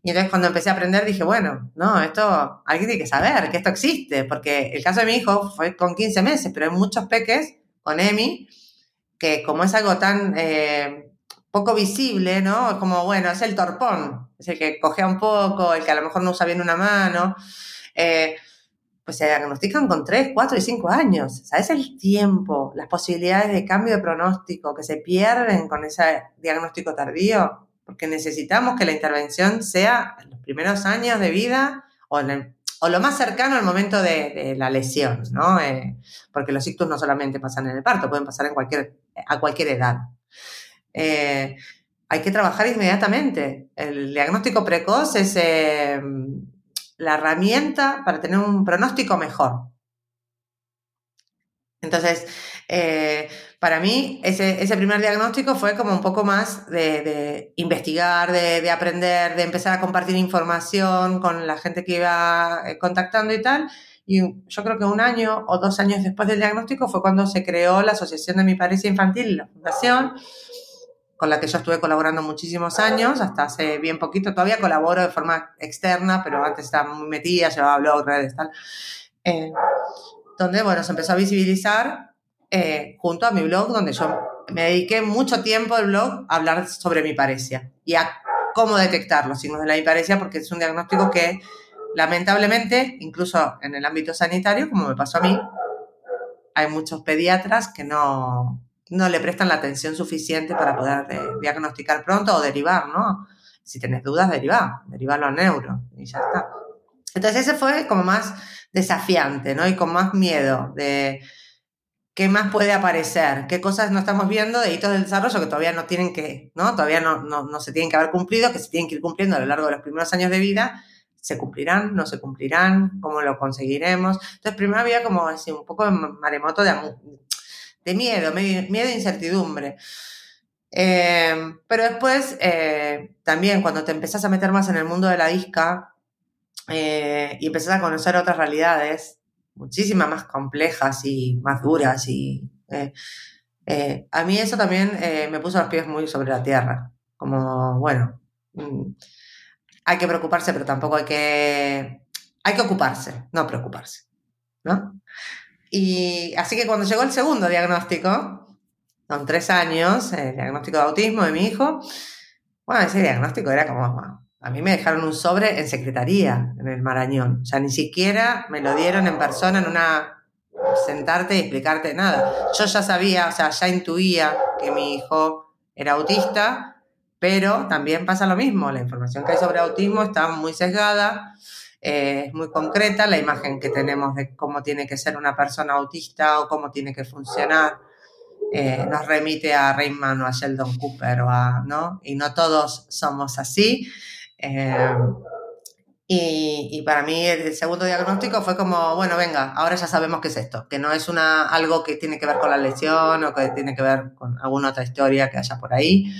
Y entonces cuando empecé a aprender dije, bueno, no, esto alguien tiene que saber que esto existe, porque el caso de mi hijo fue con 15 meses, pero hay muchos peques con EMI que como es algo tan eh, poco visible, ¿no? Es como, bueno, es el torpón, es el que cogea un poco, el que a lo mejor no usa bien una mano, eh, pues se diagnostican con 3, 4 y 5 años. ¿Sabes el tiempo, las posibilidades de cambio de pronóstico que se pierden con ese diagnóstico tardío? Porque necesitamos que la intervención sea en los primeros años de vida o, lo más cercano al momento de, de la lesión, ¿no? Eh, porque los ictus no solamente pasan en el parto, pueden pasar en cualquier, a cualquier edad. Eh, hay que trabajar inmediatamente. El diagnóstico precoz es eh, la herramienta para tener un pronóstico mejor. Entonces, eh, para mí ese, ese, primer diagnóstico fue como un poco más de, de investigar, de, de, aprender, de empezar a compartir información con la gente que iba eh, contactando y tal. Y yo creo que un año o dos años después del diagnóstico fue cuando se creó la Asociación de Mi Parecia Infantil, la fundación, con la que yo estuve colaborando muchísimos años, hasta hace bien poquito. Todavía colaboro de forma externa, pero antes estaba muy metida, llevaba blog, redes, tal. Eh, donde, bueno, se empezó a visibilizar eh, junto a mi blog, donde yo me dediqué mucho tiempo al blog a hablar sobre mi parecia y a cómo detectar los signos de la hiparesia, porque es un diagnóstico que lamentablemente, incluso en el ámbito sanitario, como me pasó a mí, hay muchos pediatras que no, no le prestan la atención suficiente para poder eh, diagnosticar pronto o derivar, ¿no? Si tienes dudas, derivar, derivarlo a neuro y ya está. Entonces ese fue como más desafiante, ¿no? Y con más miedo de qué más puede aparecer, qué cosas no estamos viendo de hitos del desarrollo que todavía no tienen que, ¿no? Todavía no, no, no se tienen que haber cumplido, que se tienen que ir cumpliendo a lo largo de los primeros años de vida. ¿Se cumplirán? ¿No se cumplirán? ¿Cómo lo conseguiremos? Entonces, primero había como así, un poco de maremoto de, de miedo, miedo e incertidumbre. Eh, pero después, eh, también cuando te empezás a meter más en el mundo de la disca eh, y empezás a conocer otras realidades, muchísimas más complejas y más duras. Y eh, eh, a mí eso también eh, me puso los pies muy sobre la tierra. Como, bueno, mm, hay que preocuparse, pero tampoco hay que... Hay que ocuparse, no preocuparse. ¿no? Y así que cuando llegó el segundo diagnóstico, con tres años, el diagnóstico de autismo de mi hijo, bueno, ese diagnóstico era como, a mí me dejaron un sobre en secretaría, en el Marañón. O sea, ni siquiera me lo dieron en persona, en una. sentarte y explicarte nada. Yo ya sabía, o sea, ya intuía que mi hijo era autista, pero también pasa lo mismo. La información que hay sobre autismo está muy sesgada, eh, es muy concreta. La imagen que tenemos de cómo tiene que ser una persona autista o cómo tiene que funcionar. Eh, nos remite a Raymond o a Sheldon Cooper o a, ¿no? Y no todos somos así. Eh, y, y, para mí el segundo diagnóstico fue como, bueno, venga, ahora ya sabemos qué es esto, que no es una, algo que tiene que ver con la lesión o que tiene que ver con alguna otra historia que haya por ahí.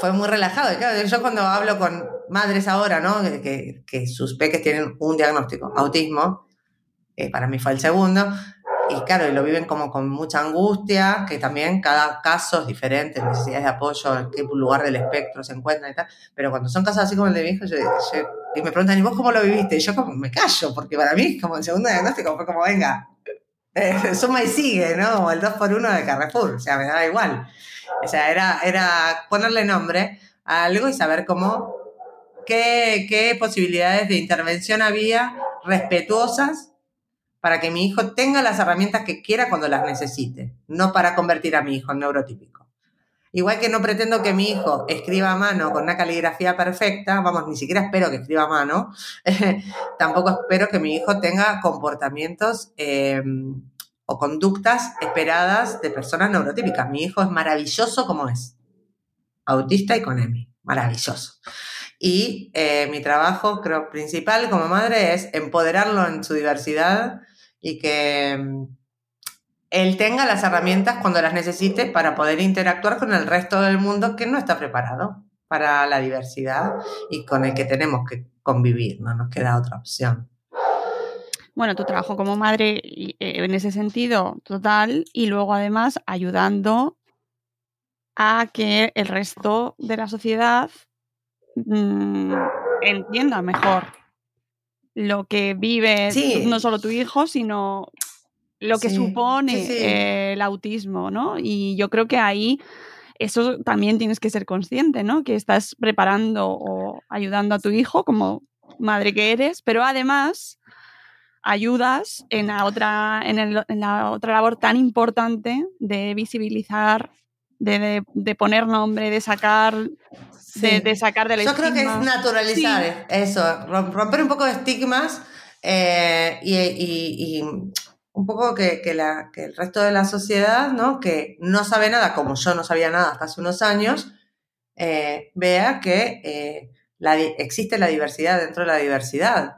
Fue muy relajado. Y claro, yo cuando hablo con madres ahora, ¿no? Que, que sus peques tienen un diagnóstico, autismo, eh, para mí fue el segundo, y claro, y lo viven como con mucha angustia, que también cada caso es diferente, necesidades de apoyo, en qué lugar del espectro se encuentran y tal. Pero cuando son casos así como el de mi hijo, yo, yo, y me preguntan, ¿y vos cómo lo viviste? Y yo como me callo, porque para mí, como el segundo diagnóstico, fue como, venga, eh, suma y sigue, ¿no? O el 2 por 1 de Carrefour, o sea, me daba igual. O sea, era, era ponerle nombre a algo y saber cómo, qué, qué posibilidades de intervención había respetuosas para que mi hijo tenga las herramientas que quiera cuando las necesite, no para convertir a mi hijo en neurotípico. Igual que no pretendo que mi hijo escriba a mano con una caligrafía perfecta, vamos, ni siquiera espero que escriba a mano, tampoco espero que mi hijo tenga comportamientos em, o conductas esperadas de personas neurotípicas. Mi hijo es maravilloso como es, autista y con EMI, maravilloso. Y eh, mi trabajo, creo, principal como madre es empoderarlo en su diversidad, y que mm, él tenga las herramientas cuando las necesite para poder interactuar con el resto del mundo que no está preparado para la diversidad y con el que tenemos que convivir, no nos queda otra opción. Bueno, tu trabajo como madre eh, en ese sentido total y luego además ayudando a que el resto de la sociedad mm, entienda mejor lo que vive no solo tu hijo, sino lo que supone eh, el autismo, ¿no? Y yo creo que ahí eso también tienes que ser consciente, ¿no? Que estás preparando o ayudando a tu hijo como madre que eres, pero además ayudas en la otra, en, la otra labor tan importante de visibilizar, de, de poner nombre, de sacar de, sacar de la Yo creo que es naturalizar eso, romper un poco de estigmas eh, y, un poco que, el resto de la sociedad, ¿no? que no sabe nada, como yo no sabía nada hasta hace unos años, eh, vea que eh, existe la diversidad dentro de la diversidad.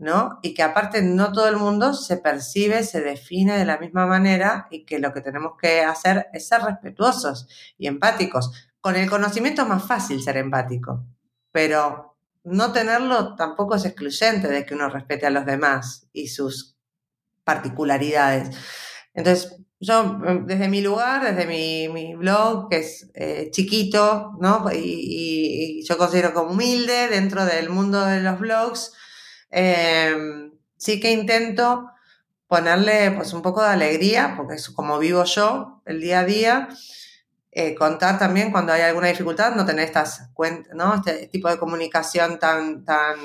¿No? Y que aparte no todo el mundo se percibe, se define de la misma manera y que lo que tenemos que hacer es ser respetuosos y empáticos con el conocimiento es más fácil ser empático, pero no tenerlo tampoco es excluyente de que uno respete a los demás y sus particularidades. Entonces, yo desde mi lugar, desde mi, blog, que es eh, chiquito, ¿no? Y, yo considero como humilde dentro del mundo de los blogs, em, sí que intento ponerle pues un poco de alegría, porque es como vivo yo el día a día, eh, contar también cuando hay alguna dificultad, no tener estas cuentas, ¿no? Este tipo de comunicación tan, tan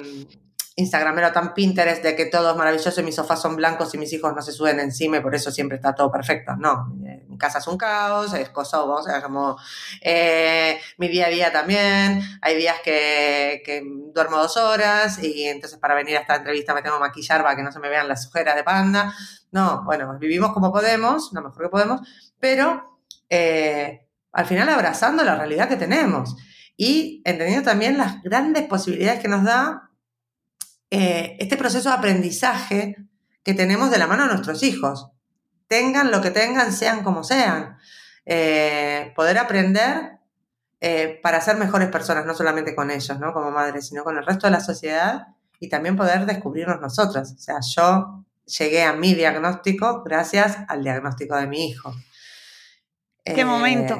Instagramero, tan Pinterest de que todo es maravilloso y mis sofás son blancos y mis hijos no se suben encima y por eso siempre está todo perfecto. No, eh, mi casa es un caos, es Kosovo, o sea, como eh, mi día a día también. Hay días que, duermo dos horas y entonces para venir a esta entrevista me tengo que maquillar para que no se me vean las ojeras de panda. No, bueno, vivimos como podemos, lo mejor que podemos, pero al final abrazando la realidad que tenemos y entendiendo también las grandes posibilidades que nos da eh, este proceso de aprendizaje que tenemos de la mano de nuestros hijos. Tengan lo que tengan, sean como sean. Eh, poder aprender eh, para ser mejores personas, no solamente con ellos, ¿no? Como madres, sino con el resto de la sociedad y también poder descubrirnos nosotras. O sea, yo llegué a mi diagnóstico gracias al diagnóstico de mi hijo. ¿Qué momento?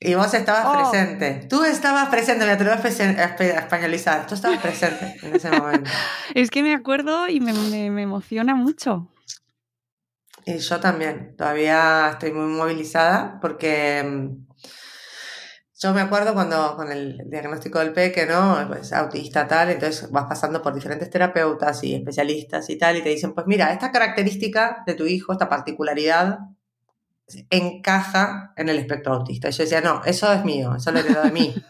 Y vos estabas Oh. presente. Tú estabas presente, me atrevo a españolizar. Tú estabas presente en ese momento. Es que me acuerdo y me, me- me emociona mucho. Y yo también. Todavía estoy muy movilizada porque mm, yo me acuerdo cuando con el diagnóstico del peque, ¿no? Pues autista tal, entonces vas pasando por diferentes terapeutas y especialistas y tal, y te dicen, pues mira, esta característica de tu hijo, esta particularidad, encaja en el espectro autista. Y yo decía, no, eso es mío, eso lo heredó de mí.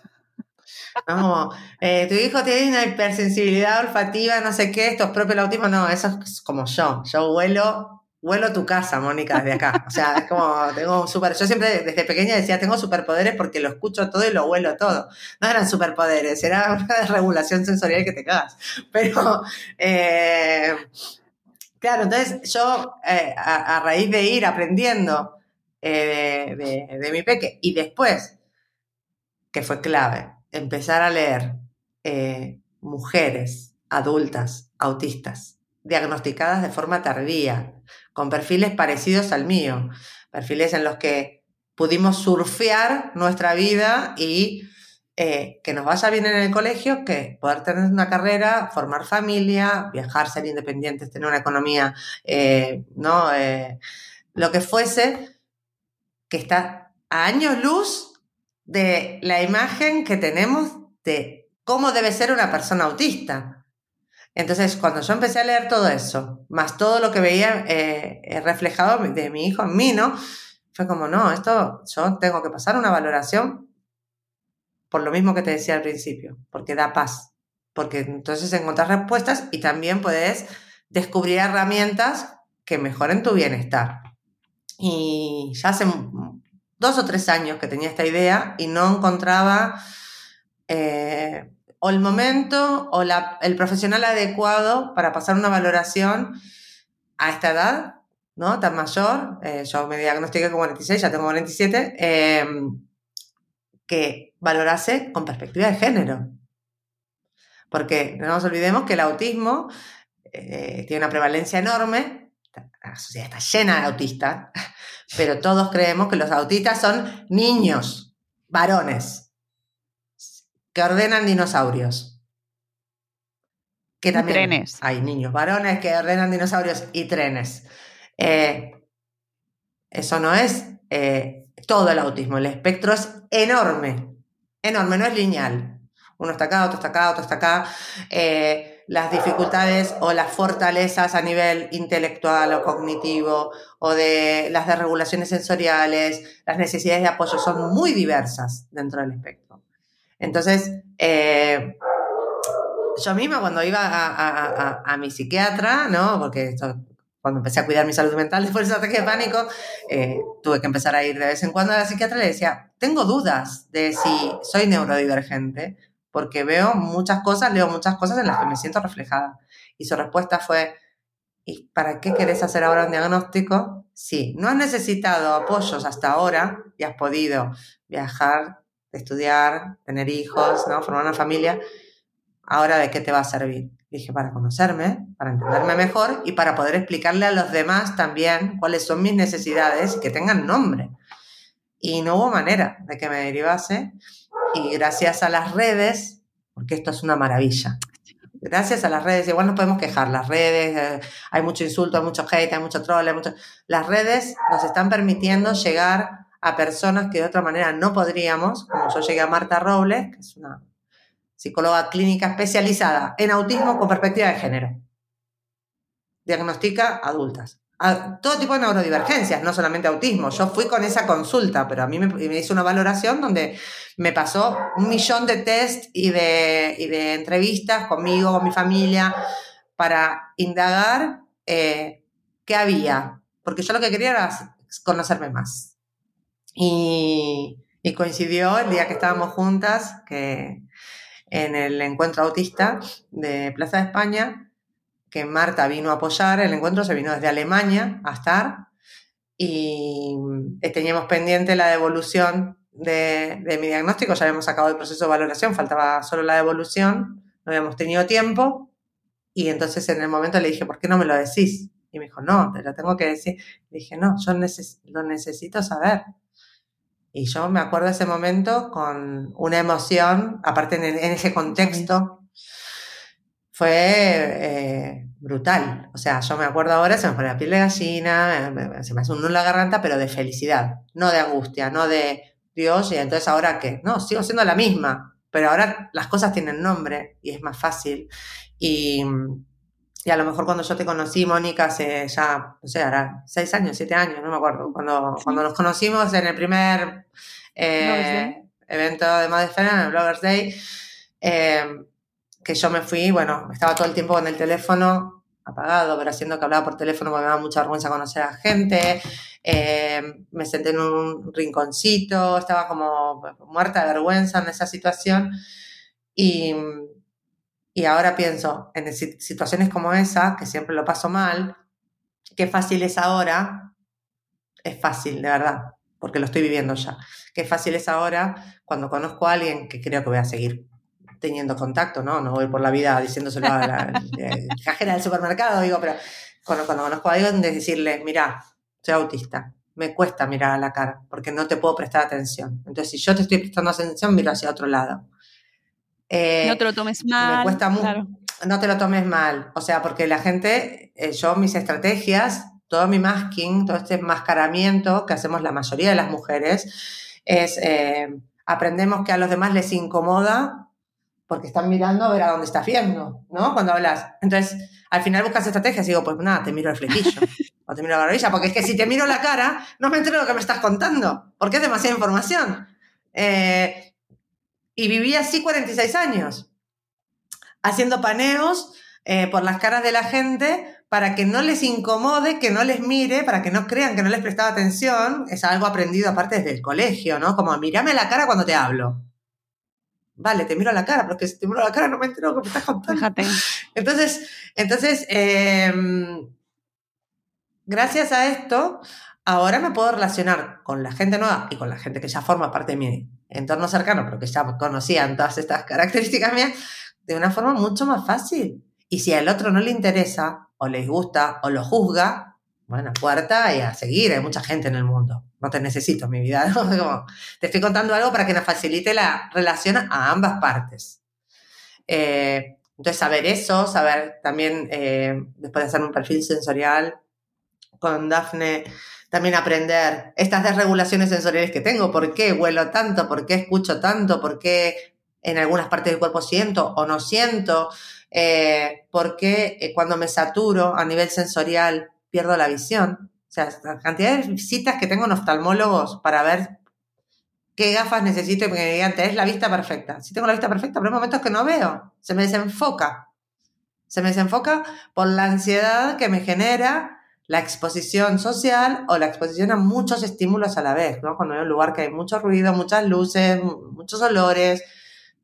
Eh, tu hijo tiene una hipersensibilidad olfativa, no sé qué, esto es propio del autismo. No, eso es como yo. Yo huelo, huelo tu casa, Mónica, desde acá. O sea, es como, tengo un super. Yo siempre desde pequeña decía, tengo superpoderes porque lo escucho todo y lo huelo todo. No eran superpoderes, era una regulación sensorial que te cagas. Pero, eh, claro, entonces yo, eh, a, a raíz de ir aprendiendo eh, de, mi peque y después, que fue clave, empezar a leer eh, mujeres adultas autistas diagnosticadas de forma tardía, con perfiles parecidos al mío, perfiles en los que pudimos surfear nuestra vida y eh, que nos vaya bien en el colegio, que poder tener una carrera, formar familia, viajar, ser independientes, tener una economía, ¿no? Lo que fuese, que está a años luz de la imagen que tenemos de cómo debe ser una persona autista. Entonces, cuando yo empecé a leer todo eso, más todo lo que veía eh, eh, reflejado de mi hijo en mí, ¿no? Fue como, no, esto yo tengo que pasar una valoración por lo mismo que te decía al principio, porque da paz, porque entonces encuentras respuestas y también puedes descubrir herramientas que mejoren tu bienestar. Y ya hace dos o tres años que tenía esta idea y no encontraba eh, o el momento o la, el profesional adecuado para pasar una valoración a esta edad, ¿no? Tan mayor. Eh, yo me diagnostiqué con 46, ya tengo 47, eh, que valorase con perspectiva de género. Porque no nos olvidemos que el autismo eh, tiene una prevalencia enorme, la sociedad está llena de autistas, pero todos creemos que los autistas son niños, varones, que ordenan dinosaurios. Que también trenes. hay niños varones que ordenan dinosaurios y trenes. Eh, eso no es eh, todo el autismo, el espectro es enorme, enorme, no es lineal. Uno está acá, otro está acá, otro está acá. Eh, las dificultades o las fortalezas a nivel intelectual o cognitivo o de las desregulaciones sensoriales, las necesidades de apoyo son muy diversas dentro del espectro. Entonces, eh, yo misma cuando iba a, mi psiquiatra, ¿no? Porque esto, cuando empecé a cuidar mi salud mental después del ataque de pánico, eh, tuve que empezar a ir de vez en cuando a la psiquiatra y le decía, tengo dudas de si soy neurodivergente, porque veo muchas cosas, leo muchas cosas en las que me siento reflejada. Y su respuesta fue, ¿y para qué querés hacer ahora un diagnóstico? Si no has necesitado apoyos hasta ahora y has podido viajar, estudiar, tener hijos, ¿no? formar una familia, ¿ahora de qué te va a servir? Dije, para conocerme, para entenderme mejor y para poder explicarle a los demás también cuáles son mis necesidades y que tengan nombre. Y no hubo manera de que me derivase. Y gracias a las redes, porque esto es una maravilla, gracias a las redes, igual nos podemos quejar, las redes, eh, hay mucho insulto, hay mucho hate, hay mucho troll, hay mucho... Las redes nos están permitiendo llegar a personas que de otra manera no podríamos, como yo llegué a Marta Robles, que es una psicóloga clínica especializada en autismo con perspectiva de género. Diagnostica adultas. A todo tipo de neurodivergencias, no solamente autismo. Yo fui con esa consulta, pero a mí me, hizo una valoración donde me pasó un millón de test y de, y de entrevistas conmigo, con mi familia, para indagar eh, qué había. Porque yo lo que quería era conocerme más. Y, y coincidió el día que estábamos juntas, que en el encuentro autista de Plaza de España, que Marta vino a apoyar, el encuentro se vino desde Alemania a estar y teníamos pendiente la devolución de, de, mi diagnóstico, ya habíamos sacado el proceso de valoración, faltaba solo la devolución, no habíamos tenido tiempo y entonces en el momento le dije, ¿por qué no me lo decís? Y me dijo, no, te lo tengo que decir. Le dije, no, yo lo necesito saber. Y yo me acuerdo ese momento con una emoción, aparte en, ese contexto, fue eh, brutal. O sea, yo me acuerdo ahora, se me pone la piel de gallina, se me hace un nudo en la garganta, pero de felicidad, no de angustia, no de Dios, y entonces ahora qué. No, sigo siendo la misma, pero ahora las cosas tienen nombre y es más fácil. Y, y a lo mejor cuando yo te conocí, Mónica, hace ya, no sé, ahora seis años, siete años, no me acuerdo, cuando, cuando nos conocimos en el primer eh, evento de Madesfera, en el Bloggers Day, eh, que yo me fui, bueno, estaba todo el tiempo con el teléfono apagado, pero haciendo que hablaba por teléfono me daba mucha vergüenza conocer a gente, eh, me senté en un rinconcito, estaba como muerta de vergüenza en esa situación y y ahora pienso en situaciones como esa, que siempre lo paso mal, qué fácil es ahora, es fácil, de verdad, porque lo estoy viviendo ya. Qué fácil es ahora cuando conozco a alguien que creo que voy a seguir teniendo contacto, ¿no? No voy por la vida diciéndoselo a la cajera del supermercado, digo, pero cuando, cuando conozco a alguien, de decirle, mira, soy autista, me cuesta mirar a la cara, porque no te puedo prestar atención. Entonces, si yo te estoy prestando atención, miro hacia otro lado. Eh, no te lo tomes mal. Me cuesta mucho. No te lo tomes mal. O sea, porque la gente, eh, yo mis estrategias, todo mi masking, todo este mascaramiento que hacemos la mayoría de las mujeres, es eh, aprendemos que a los demás les incomoda porque están mirando a ver a dónde estás viendo, ¿no? Cuando hablas. Entonces, al final buscas estrategias y digo, pues nada, te miro el flequillo o te miro la barbilla, porque es que si te miro la cara, no me entero de lo que me estás contando, porque es demasiada información. Eh, y viví así 46 años, haciendo paneos eh, por las caras de la gente para que no les incomode, que no les mire, para que no crean que no les prestaba atención. Es algo aprendido aparte desde el colegio, ¿no? Como mirame la cara cuando te hablo. Vale, te miro la cara, pero que si te miro la cara no me entero que me estás contando. Fíjate. Entonces, entonces em, gracias a esto, ahora me puedo relacionar con la gente nueva y con la gente que ya forma parte de mi entorno cercano, pero que ya conocían todas estas características mías, de una forma mucho más fácil. Y si al otro no le interesa, o le gusta, o lo juzga, bueno, puerta y a seguir. Hay mucha gente en el mundo. No te necesito, mi vida. te estoy contando algo para que nos facilite la relación a ambas partes. Eh, entonces, saber eso, saber también, eh, después de hacer un perfil sensorial con Dafne, también aprender estas desregulaciones sensoriales que tengo, por qué huelo tanto, por qué escucho tanto, por qué en algunas partes del cuerpo siento o no siento, eh, por qué eh, cuando me saturo a nivel sensorial pierdo la visión. O sea, la cantidad de visitas que tengo en oftalmólogos para ver qué gafas necesito y me digan, es la vista perfecta. Si tengo la vista perfecta, pero hay momentos que no veo, se me desenfoca. Se me desenfoca por la ansiedad que me genera la exposición social o la exposición a muchos estímulos a la vez, ¿no? Cuando hay un lugar que hay mucho ruido, muchas luces, muchos olores,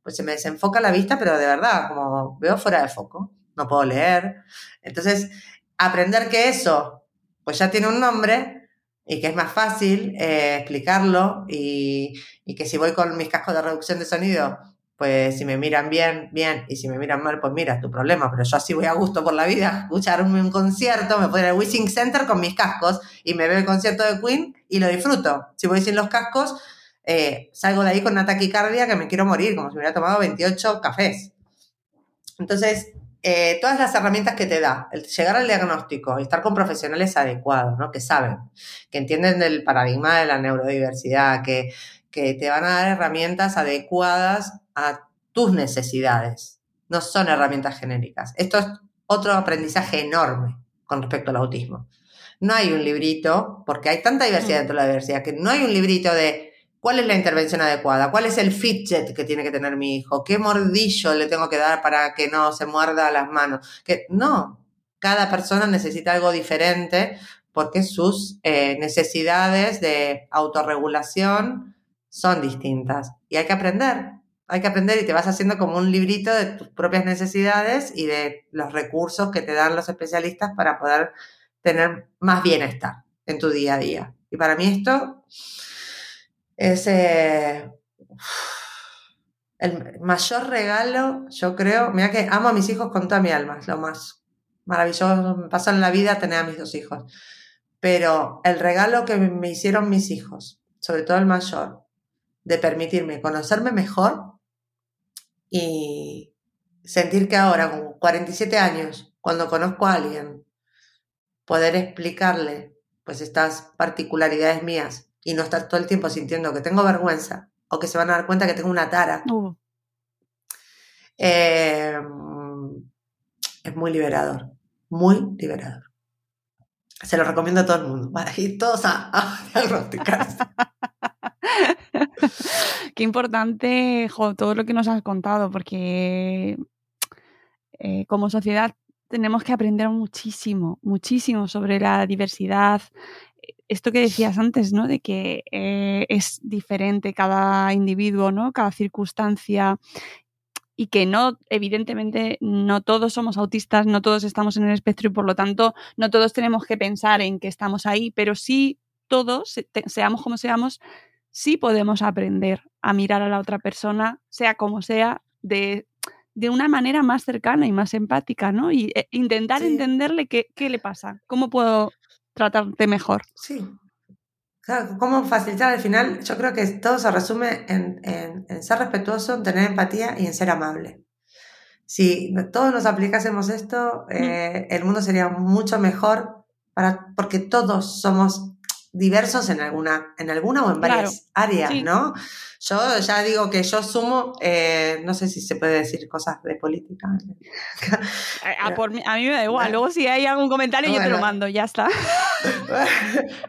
pues se me desenfoca la vista, pero de verdad, como veo fuera de foco, no puedo leer. Entonces, aprender que eso, pues ya tiene un nombre y que es más fácil eh, explicarlo y, y que si voy con mis cascos de reducción de sonido pues si me miran bien, bien, y si me miran mal, pues mira, es tu problema, pero yo así voy a gusto por la vida, escucharme un concierto, me ir al Wishing Center con mis cascos y me veo el concierto de Queen y lo disfruto. Si voy sin los cascos, eh, salgo de ahí con una taquicardia que me quiero morir, como si me hubiera tomado 28 cafés. Entonces, eh, todas las herramientas que te da, el llegar al diagnóstico y estar con profesionales adecuados, ¿no? que saben, que entienden el paradigma de la neurodiversidad, que, que te van a dar herramientas adecuadas a tus necesidades. No son herramientas genéricas. Esto es otro aprendizaje enorme con respecto al autismo. No hay un librito, porque hay tanta diversidad mm. dentro de la diversidad, que no hay un librito de cuál es la intervención adecuada, cuál es el fidget que tiene que tener mi hijo, qué mordillo le tengo que dar para que no se muerda las manos. Que no, cada persona necesita algo diferente porque sus eh, necesidades de autorregulación son distintas y hay que aprender hay que aprender y te vas haciendo como un librito de tus propias necesidades y de los recursos que te dan los especialistas para poder tener más bienestar en tu día a día. Y para mí esto es, eh, el mayor regalo, yo creo, mira que amo a mis hijos con toda mi alma, es lo más maravilloso me pasó en la vida tener a mis dos hijos. Pero el regalo que me hicieron mis hijos, sobre todo el mayor, de permitirme conocerme mejor y sentir que ahora, con 47 años, cuando conozco a alguien, poder explicarle pues estas particularidades mías y no estar todo el tiempo sintiendo que tengo vergüenza o que se van a dar cuenta que tengo una tara. Uh. Eh, es muy liberador, muy liberador. Se lo recomiendo a todo el mundo. Para ir todos a, a diagnosticarse. Qué importante jo, todo lo que nos has contado, porque eh, como sociedad tenemos que aprender muchísimo, muchísimo sobre la diversidad. Esto que decías antes, ¿no? De que eh, es diferente cada individuo, ¿no? Cada circunstancia y que no, evidentemente, no todos somos autistas, no todos estamos en el espectro y por lo tanto no todos tenemos que pensar en que estamos ahí, pero sí todos, seamos como seamos, sí podemos aprender a mirar a la otra persona, sea como sea, de, de una manera más cercana y más empática, ¿no? Y eh, intentar Sí. entenderle qué, qué le pasa, cómo puedo tratarte mejor. Sí. Claro, cómo facilitar al final, yo creo que todo se resume en, en- en ser respetuoso, en tener empatía y en ser amable. Si todos nos aplicásemos esto, eh, el mundo sería mucho mejor para, porque todos somos diversos en alguna, en alguna o en varias áreas, sí. ¿no? Yo ya digo que yo sumo, eh, no sé si se puede decir cosas de política. A, a por mí, a mí me da igual, luego si hay algún comentario yo te lo mando, ya está.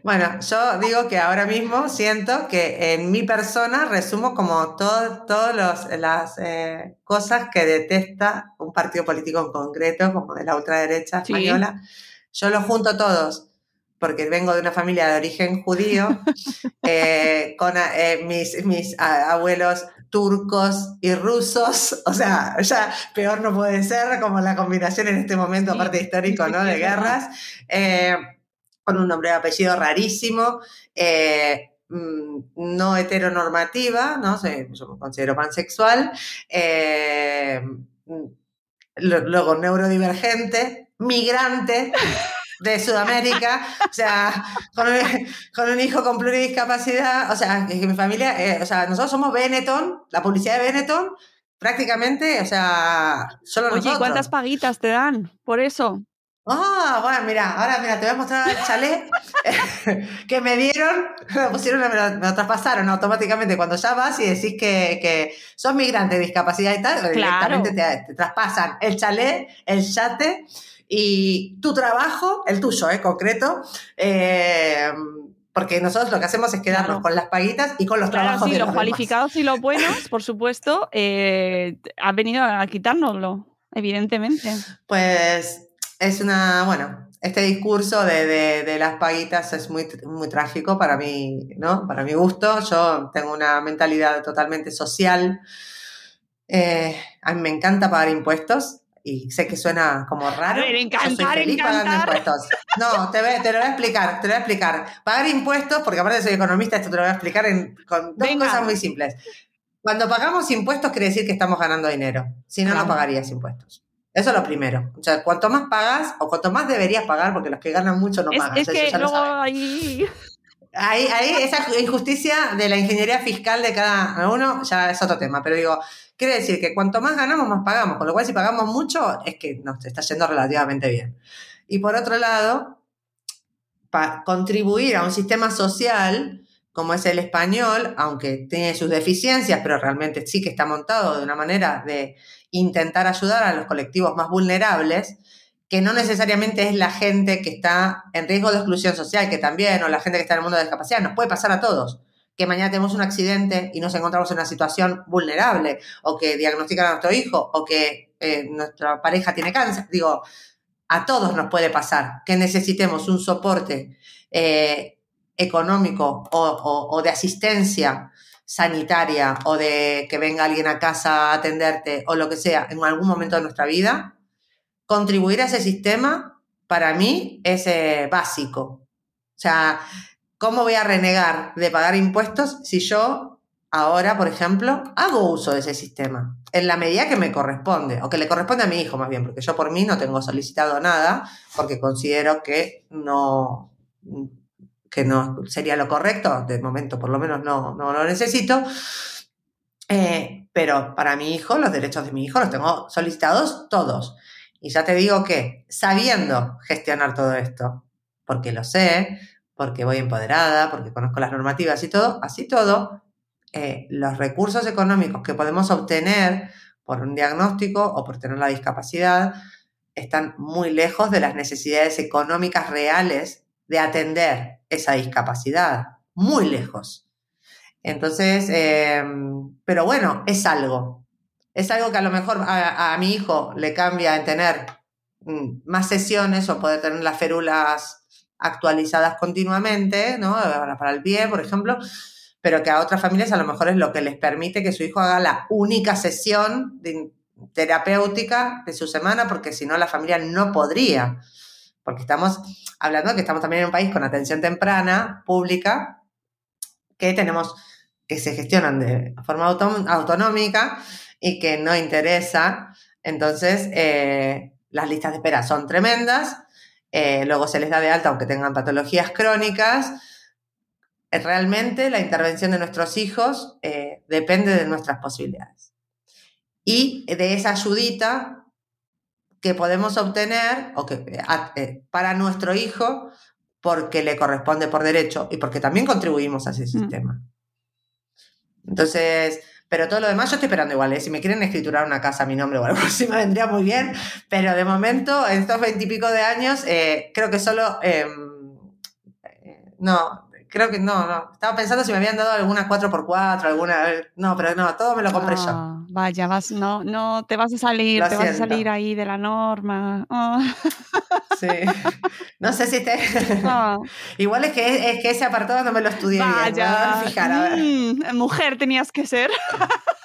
Bueno, yo digo que ahora mismo siento que en mi persona resumo como todo- todas los- las eh, cosas que detesta un partido político en concreto, como de la ultraderecha Sí. española. Yo los junto todos porque vengo de una familia de origen judío, eh, con eh, mis, mis abuelos turcos y rusos, o sea, ya peor no puede ser como la combinación en este momento, Sí, aparte histórico, ¿no? De guerras, eh, con un nombre y apellido rarísimo, mm, no heteronormativa, ¿no? Soy- yo me considero pansexual, mm, luego neurodivergente, migrante de Sudamérica, o sea, con un, con un hijo con pluridiscapacidad, o sea, que, mi familia, eh, o sea, nosotros somos Benetton, la publicidad de Benetton, prácticamente, o sea, solo Oye, ¿y nosotros. cuántas paguitas te dan por eso? Ah, bueno, mira, ahora mira, te voy a mostrar el chalet que me dieron, me lo pusieron, me lo, me lo traspasaron automáticamente. Cuando ya vas y decís que, que sos migrante, discapacidad y tal, directamente te, te traspasan el chalet, el yate y tu trabajo, el tuyo, eh, concreto, eh, porque nosotros lo que hacemos es quedarnos Claro. con las paguitas y con los Claro, trabajos sí, de los los demás. cualificados y los buenos, por supuesto, eh, han venido a quitárnoslo, evidentemente. Pues es una, bueno, este discurso de, de- de las paguitas es muy, muy trágico para mí, ¿no? Para mi gusto. Yo tengo una mentalidad totalmente social. Eh, a mí me encanta pagar impuestos y sé que suena como raro. A ver, encantar, feliz pagando encantar. impuestos. No, te, voy- te lo voy a explicar, te lo voy a explicar. Pagar impuestos, porque aparte soy economista, esto te lo voy a explicar en- con dos Venga. cosas muy simples. Cuando pagamos impuestos quiere decir que estamos ganando dinero. Si no, no Claro. pagarías impuestos. Eso es lo primero. O sea, cuanto más pagas o cuanto más deberías pagar, porque los que ganan mucho no es, pagan. es eso que ya lo luego sabemos. ahí... Ahí, ahí esa injusticia de la ingeniería fiscal de cada uno ya es otro tema. Pero digo, quiere decir que cuanto más ganamos, más pagamos. Con lo cual, si pagamos mucho, es que nos está yendo relativamente bien. Y por otro lado, para contribuir a un sistema social como es el español, aunque tiene sus deficiencias, pero realmente sí que está montado de una manera de intentar ayudar a los colectivos más vulnerables, que no necesariamente es la gente que está en riesgo de exclusión social, que también, o la gente que está en el mundo de discapacidad, nos puede pasar a todos. Que mañana tenemos un accidente y nos encontramos en una situación vulnerable, o que diagnostican a nuestro hijo, o que eh, nuestra pareja tiene cáncer. Digo, a todos nos puede pasar que necesitemos un soporte eh, económico o, de asistencia sanitaria o de que venga alguien a casa a atenderte o lo que sea en algún momento de nuestra vida, contribuir a ese sistema para mí es eh, básico. O sea, ¿cómo voy a renegar de pagar impuestos si yo ahora, por ejemplo, hago uso de ese sistema en la medida que me corresponde, o que le corresponde a mi hijo más bien, porque yo por mí no tengo solicitado nada, porque considero que no, que no sería lo correcto, de momento por lo menos no, no lo necesito. Eh, pero para mi hijo, los derechos de mi hijo los tengo solicitados todos. Y ya te digo que sabiendo gestionar todo esto, porque lo sé, porque voy empoderada, porque conozco las normativas y todo, así todo, eh, los recursos económicos que podemos obtener por un diagnóstico o por tener la discapacidad están muy lejos de las necesidades económicas reales de atender esa discapacidad, muy lejos. Entonces, em, pero bueno, es algo. Es algo que a lo mejor a, mi hijo le cambia en tener mm, más sesiones o poder tener las férulas actualizadas continuamente, ¿no? Para el pie, por ejemplo, pero que a otras familias a lo mejor es lo que les permite que su hijo haga la única sesión terapéutica de su semana, porque si no la familia no podría. Porque estamos hablando de que estamos también en un país con atención temprana, pública, que tenemos, que se gestionan de forma autonómica y que no interesa. Entonces, eh, las listas de espera son tremendas. Eh, luego se les da de alta, aunque tengan patologías crónicas realmente la intervención de nuestros hijos eh, depende de nuestras posibilidades. Y de esa ayudita que podemos obtener o que, eh, eh, para nuestro hijo porque le corresponde por derecho y porque también contribuimos a ese mm. sistema. Entonces, pero todo lo demás yo estoy esperando igual. Si me quieren escriturar una casa a mi nombre o algo así me vendría muy bien. Pero de momento, en estos veintipico de años, creo que solo... Em, no, creo que no, no. Estaba pensando si me habían dado alguna 4x4, alguna. No, pero no, todo me lo compré yo. Vaya, vas, no, no, te vas a salir, te vas a salir ahí de la norma. Ah. Sí. No sé si te. Ah. Igual es que, es que ese apartado no me lo estudié Vaya. bien. Fijar, a ver. Mm, mujer tenías que ser.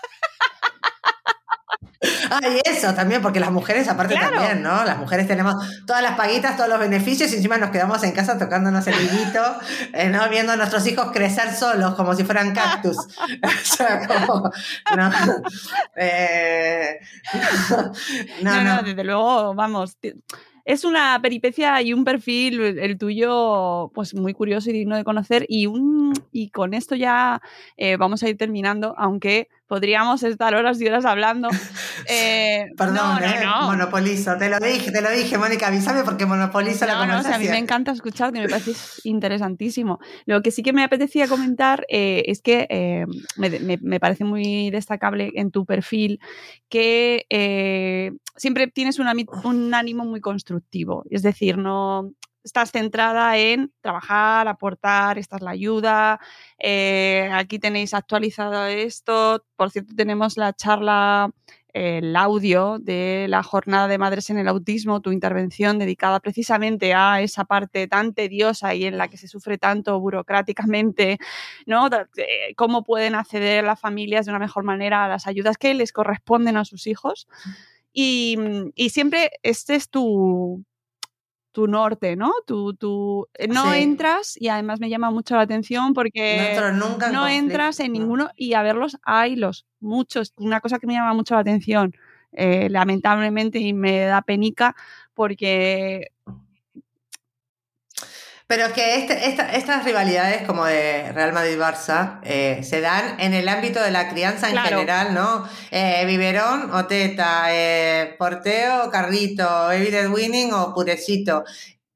Ah, y eso también, porque las mujeres aparte también, ¿no? Las mujeres tenemos todas las paguitas, todos los beneficios y encima nos quedamos en casa tocándonos el higuito, eh, ¿no? Viendo a nuestros hijos crecer solos como si fueran cactus. o sea, como... No, eh, no, no, desde luego, vamos es una peripecia y un perfil, el tuyo, pues muy curioso y digno de conocer. Y, un, y con esto ya eh, vamos a ir terminando, aunque podríamos estar horas y horas hablando. Eh, Perdón, eh, monopolizo, te lo dije, te lo dije, Mónica, avísame porque monopolizo la conversación. No, a mí me encanta escuchar, que me parece interesantísimo. Lo que sí que me apetecía comentar eh, es que me, parece muy destacable en tu perfil que siempre tienes un, un ánimo muy constructivo, es decir, no estás centrada en trabajar, aportar, esta es la ayuda, eh, aquí tenéis actualizado esto, por cierto tenemos la charla, el audio de la jornada de madres en el autismo, tu intervención dedicada precisamente a esa parte tan tediosa y en la que se sufre tanto burocráticamente, ¿no? Cómo pueden acceder las familias de una mejor manera a las ayudas que les corresponden a sus hijos. Y, y siempre este es tu, tu norte, ¿no? Tu, eh, no entras, y además me llama mucho la atención porque no, entras en ninguno y a verlos hay los muchos. Una cosa que me llama mucho la atención, eh, lamentablemente, y me da penica porque pero es que este, estas rivalidades como de Real Madrid-Barça eh, se dan en el ámbito de la crianza en general, ¿no? Eh, biberón o teta, eh, porteo o carrito, evident winning o purecito.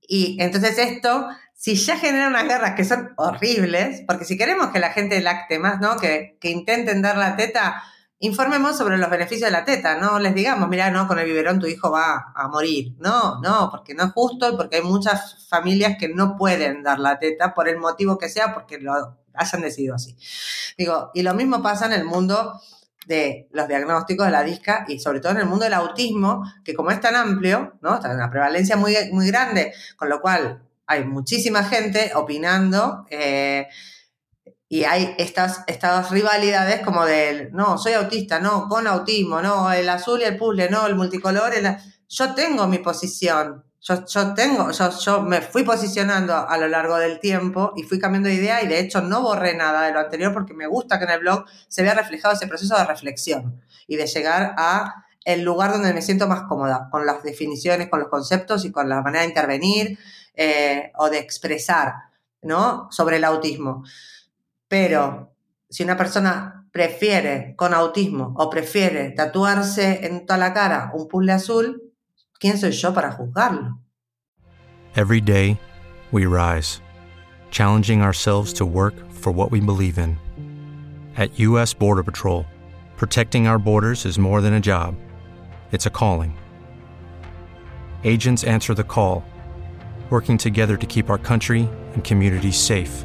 Y entonces esto, si ya genera unas guerras que son horribles, porque si queremos que la gente lacte más, ¿no? Que, que intenten dar la teta, informemos sobre los beneficios de la teta, no les digamos, mira, no, con el biberón tu hijo va a morir. No, no, porque no es justo y porque hay muchas familias que no pueden dar la teta por el motivo que sea, porque lo hayan decidido así. Digo, y lo mismo pasa en el mundo de los diagnósticos de la disca y sobre todo en el mundo del autismo, que como es tan amplio, ¿no? Está una prevalencia muy, muy grande, con lo cual hay muchísima gente opinando. Eh, y hay estas, estas rivalidades como del, no, soy autista, no, con autismo, no, el azul y el puzzle, no, el multicolor. yo tengo mi posición, Yo, yo tengo, yo, yo me fui posicionando a lo largo del tiempo y fui cambiando de idea y de hecho no borré nada de lo anterior porque me gusta que en el blog se vea reflejado ese proceso de reflexión y de llegar a el lugar donde me siento más cómoda, con las definiciones, con los conceptos y con la manera de intervenir eh, o de expresar, ¿no? Sobre el autismo. Pero si una persona prefiere con autismo o prefiere tatuarse en toda la cara un puzzle azul, ¿quién soy yo para juzgarlo? Every day, we rise, challenging ourselves to work for what we believe in. At U.S. Border Patrol, protecting our borders is more than a job, it's a calling. Agents answer the call, working together to keep our country and communities safe.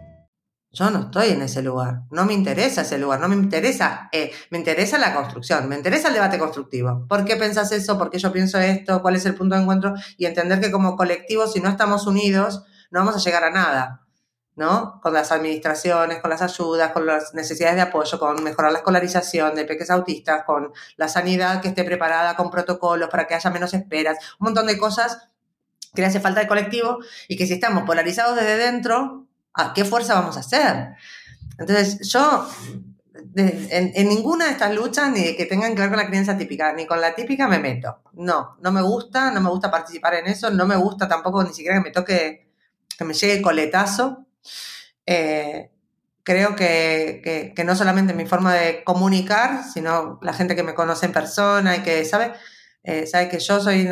Yo no estoy en ese lugar, no me interesa ese lugar, no me interesa, eh, me interesa la construcción, me interesa el debate constructivo. ¿Por qué pensás eso? ¿Por qué yo pienso esto? ¿Cuál es el punto de encuentro? Y entender que como colectivo, si no estamos unidos, no vamos a llegar a nada, ¿no? Con las administraciones, con las ayudas, con las necesidades de apoyo, con mejorar la escolarización de peques autistas, con la sanidad que esté preparada, con protocolos para que haya menos esperas, un montón de cosas que le hace falta al colectivo y que si estamos polarizados desde dentro, ¿a qué fuerza vamos a hacer? Entonces, yo en, en, ninguna de estas luchas, ni que tengan que ver con la crianza típica, ni con la típica me meto. No, no me gusta, no me gusta participar en eso, no me gusta tampoco ni siquiera que me toque, que me llegue coletazo. Eh, creo que, que, que, no solamente mi forma de comunicar, sino la gente que me conoce en persona y que sabe, eh, sabe que yo soy,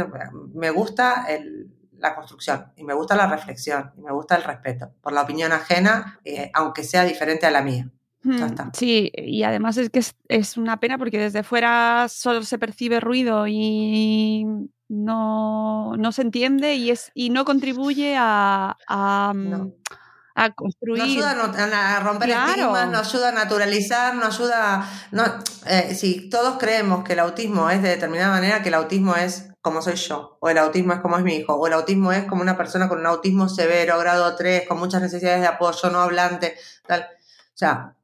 me gusta el, la construcción y me gusta la reflexión y me gusta el respeto por la opinión ajena, eh, aunque sea diferente a la mía. Ya está. Sí, y además es que es, es, una pena porque desde fuera solo se percibe ruido y no, no se entiende y, es, y no contribuye a, a, No. a construir. No ayuda a, a romper Claro. estigmas, no ayuda a naturalizar, no ayuda. No, eh, si todos creemos que el autismo es de determinada manera, que el autismo es como soy yo, o el autismo es como es mi hijo, o el autismo es como una persona con un autismo severo, grado 3, con muchas necesidades de apoyo, no hablante, tal. O sea,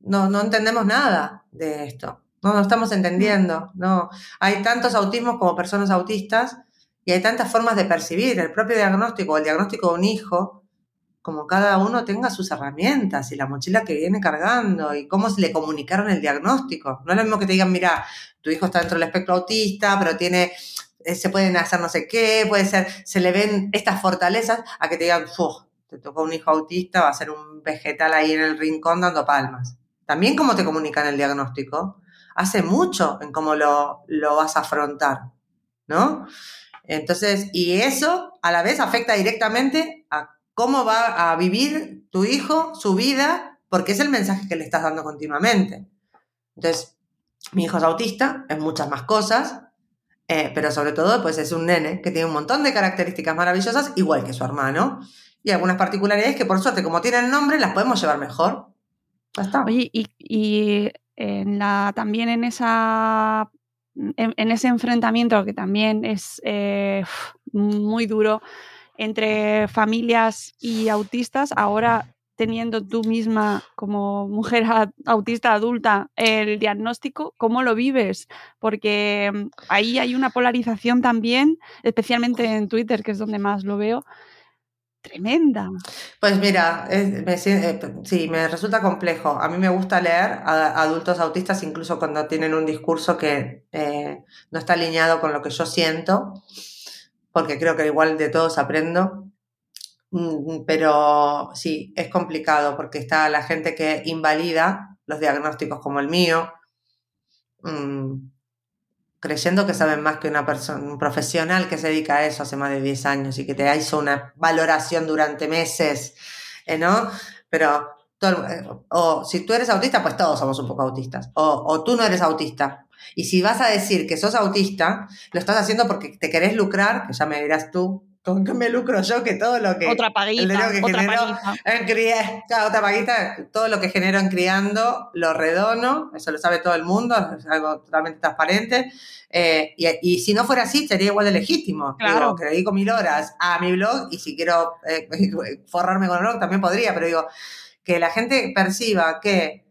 no, no entendemos nada de esto. No, no estamos entendiendo. No. Hay tantos autismos como personas autistas y hay tantas formas de percibir el propio diagnóstico, el diagnóstico de un hijo, como cada uno tenga sus herramientas y la mochila que viene cargando y cómo se le comunicaron el diagnóstico. No es lo mismo que te digan, mira, tu hijo está dentro del espectro autista, pero tiene, se pueden hacer no sé qué, puede ser, se le ven estas fortalezas, a que te digan, "Uf, te tocó un hijo autista, va a ser un vegetal ahí en el rincón dando palmas. También cómo te comunican el diagnóstico hace mucho en cómo lo, lo vas a afrontar, ¿no? Entonces, y eso a la vez afecta directamente a cómo va a vivir tu hijo su vida, porque es el mensaje que le estás dando continuamente. Entonces, mi hijo es autista, es muchas más cosas, eh, pero sobre todo, pues es un nene que tiene un montón de características maravillosas, igual que su hermano, y algunas particularidades que por suerte, como tienen nombre, las podemos llevar mejor. Ya está. Oye, y, y en la, también en esa en, ese enfrentamiento que también es eh, muy duro entre familias y autistas, ahora teniendo tú misma como mujer autista adulta el diagnóstico, ¿cómo lo vives? Porque mm, ahí hay una polarización también, especialmente en Twitter, que es donde más lo veo, tremenda. Pues mira, eh, sí, me resulta complejo. A mí me gusta leer a adultos autistas incluso cuando tienen un discurso que eh, no está alineado con lo que yo siento, porque creo que igual de todos aprendo. Mm, Pero sí, es complicado porque está la gente que invalida los diagnósticos como el mío, mm, creyendo que saben más que una persona, un profesional que se dedica a eso hace más de 10 años y que te hizo una valoración durante meses eh, ¿no? Pero, todo- eh, o si tú eres autista, pues todos somos un poco autistas. O, o tú no eres autista. Y si vas a decir que sos autista, lo estás haciendo porque te querés lucrar, que ya me dirás tú, ¿con qué me lucro yo? Que todo lo que... Otra paguita, que otra genero paguita. en cría- claro, otra paguita, todo lo que genero en criando lo redono, eso lo sabe todo el mundo, es algo totalmente transparente. Eh, y, y si no fuera así, sería igual de legítimo. Claro. Digo, que dedico mil horas a mi blog y si quiero eh, forrarme con el blog también podría, pero digo, que la gente perciba que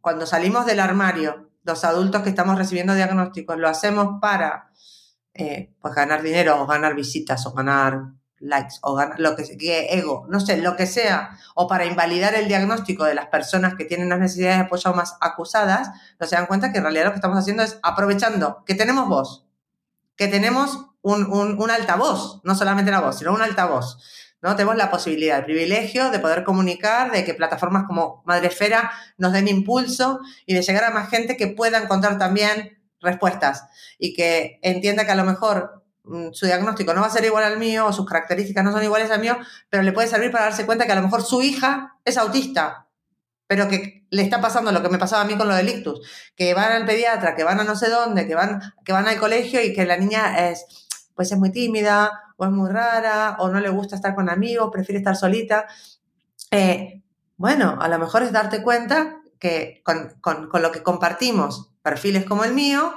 cuando salimos del armario, los adultos que estamos recibiendo diagnósticos, lo hacemos para eh, pues ganar dinero o ganar visitas o ganar likes o ganar lo que, que ego, no sé, lo que sea, o para invalidar el diagnóstico de las personas que tienen las necesidades de apoyo más acusadas, no se dan cuenta que en realidad lo que estamos haciendo es aprovechando que tenemos voz, que tenemos un, un, un altavoz, no solamente la voz, sino un altavoz. ¿no? Tenemos la posibilidad, el privilegio de poder comunicar, de que plataformas como Madresfera nos den impulso y de llegar a más gente que pueda encontrar también respuestas y que entienda que a lo mejor mm, su diagnóstico no va a ser igual al mío o sus características no son iguales al mío, pero le puede servir para darse cuenta que a lo mejor su hija es autista, pero que le está pasando lo que me pasaba a mí con lo del ictus, que van al pediatra, que van a no sé dónde, que van, que van al colegio y que la niña es, pues es muy tímida o es muy rara o no le gusta estar con amigos, prefiere estar solita. Eh, bueno, a lo mejor es darte cuenta que con, con lo que compartimos perfiles como el mío,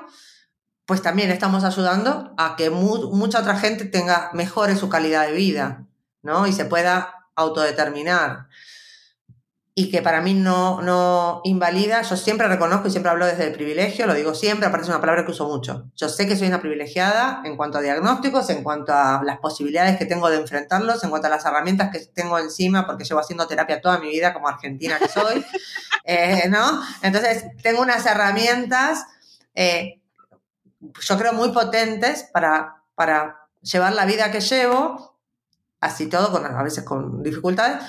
pues también estamos ayudando a que mu mucha otra gente tenga mejore su calidad de vida, ¿no? Y se pueda autodeterminar. Y que para mí no, no invalida, yo siempre reconozco y siempre hablo desde el privilegio, lo digo siempre, aparte es una palabra que uso mucho. Yo sé que soy una privilegiada en cuanto a diagnósticos, en cuanto a las posibilidades que tengo de enfrentarlos, en cuanto a las herramientas que tengo encima, porque llevo haciendo terapia toda mi vida como argentina que soy, eh, ¿no? Entonces, tengo unas herramientas eh, yo creo muy potentes para, para llevar la vida que llevo, así todo, con, a veces con dificultades.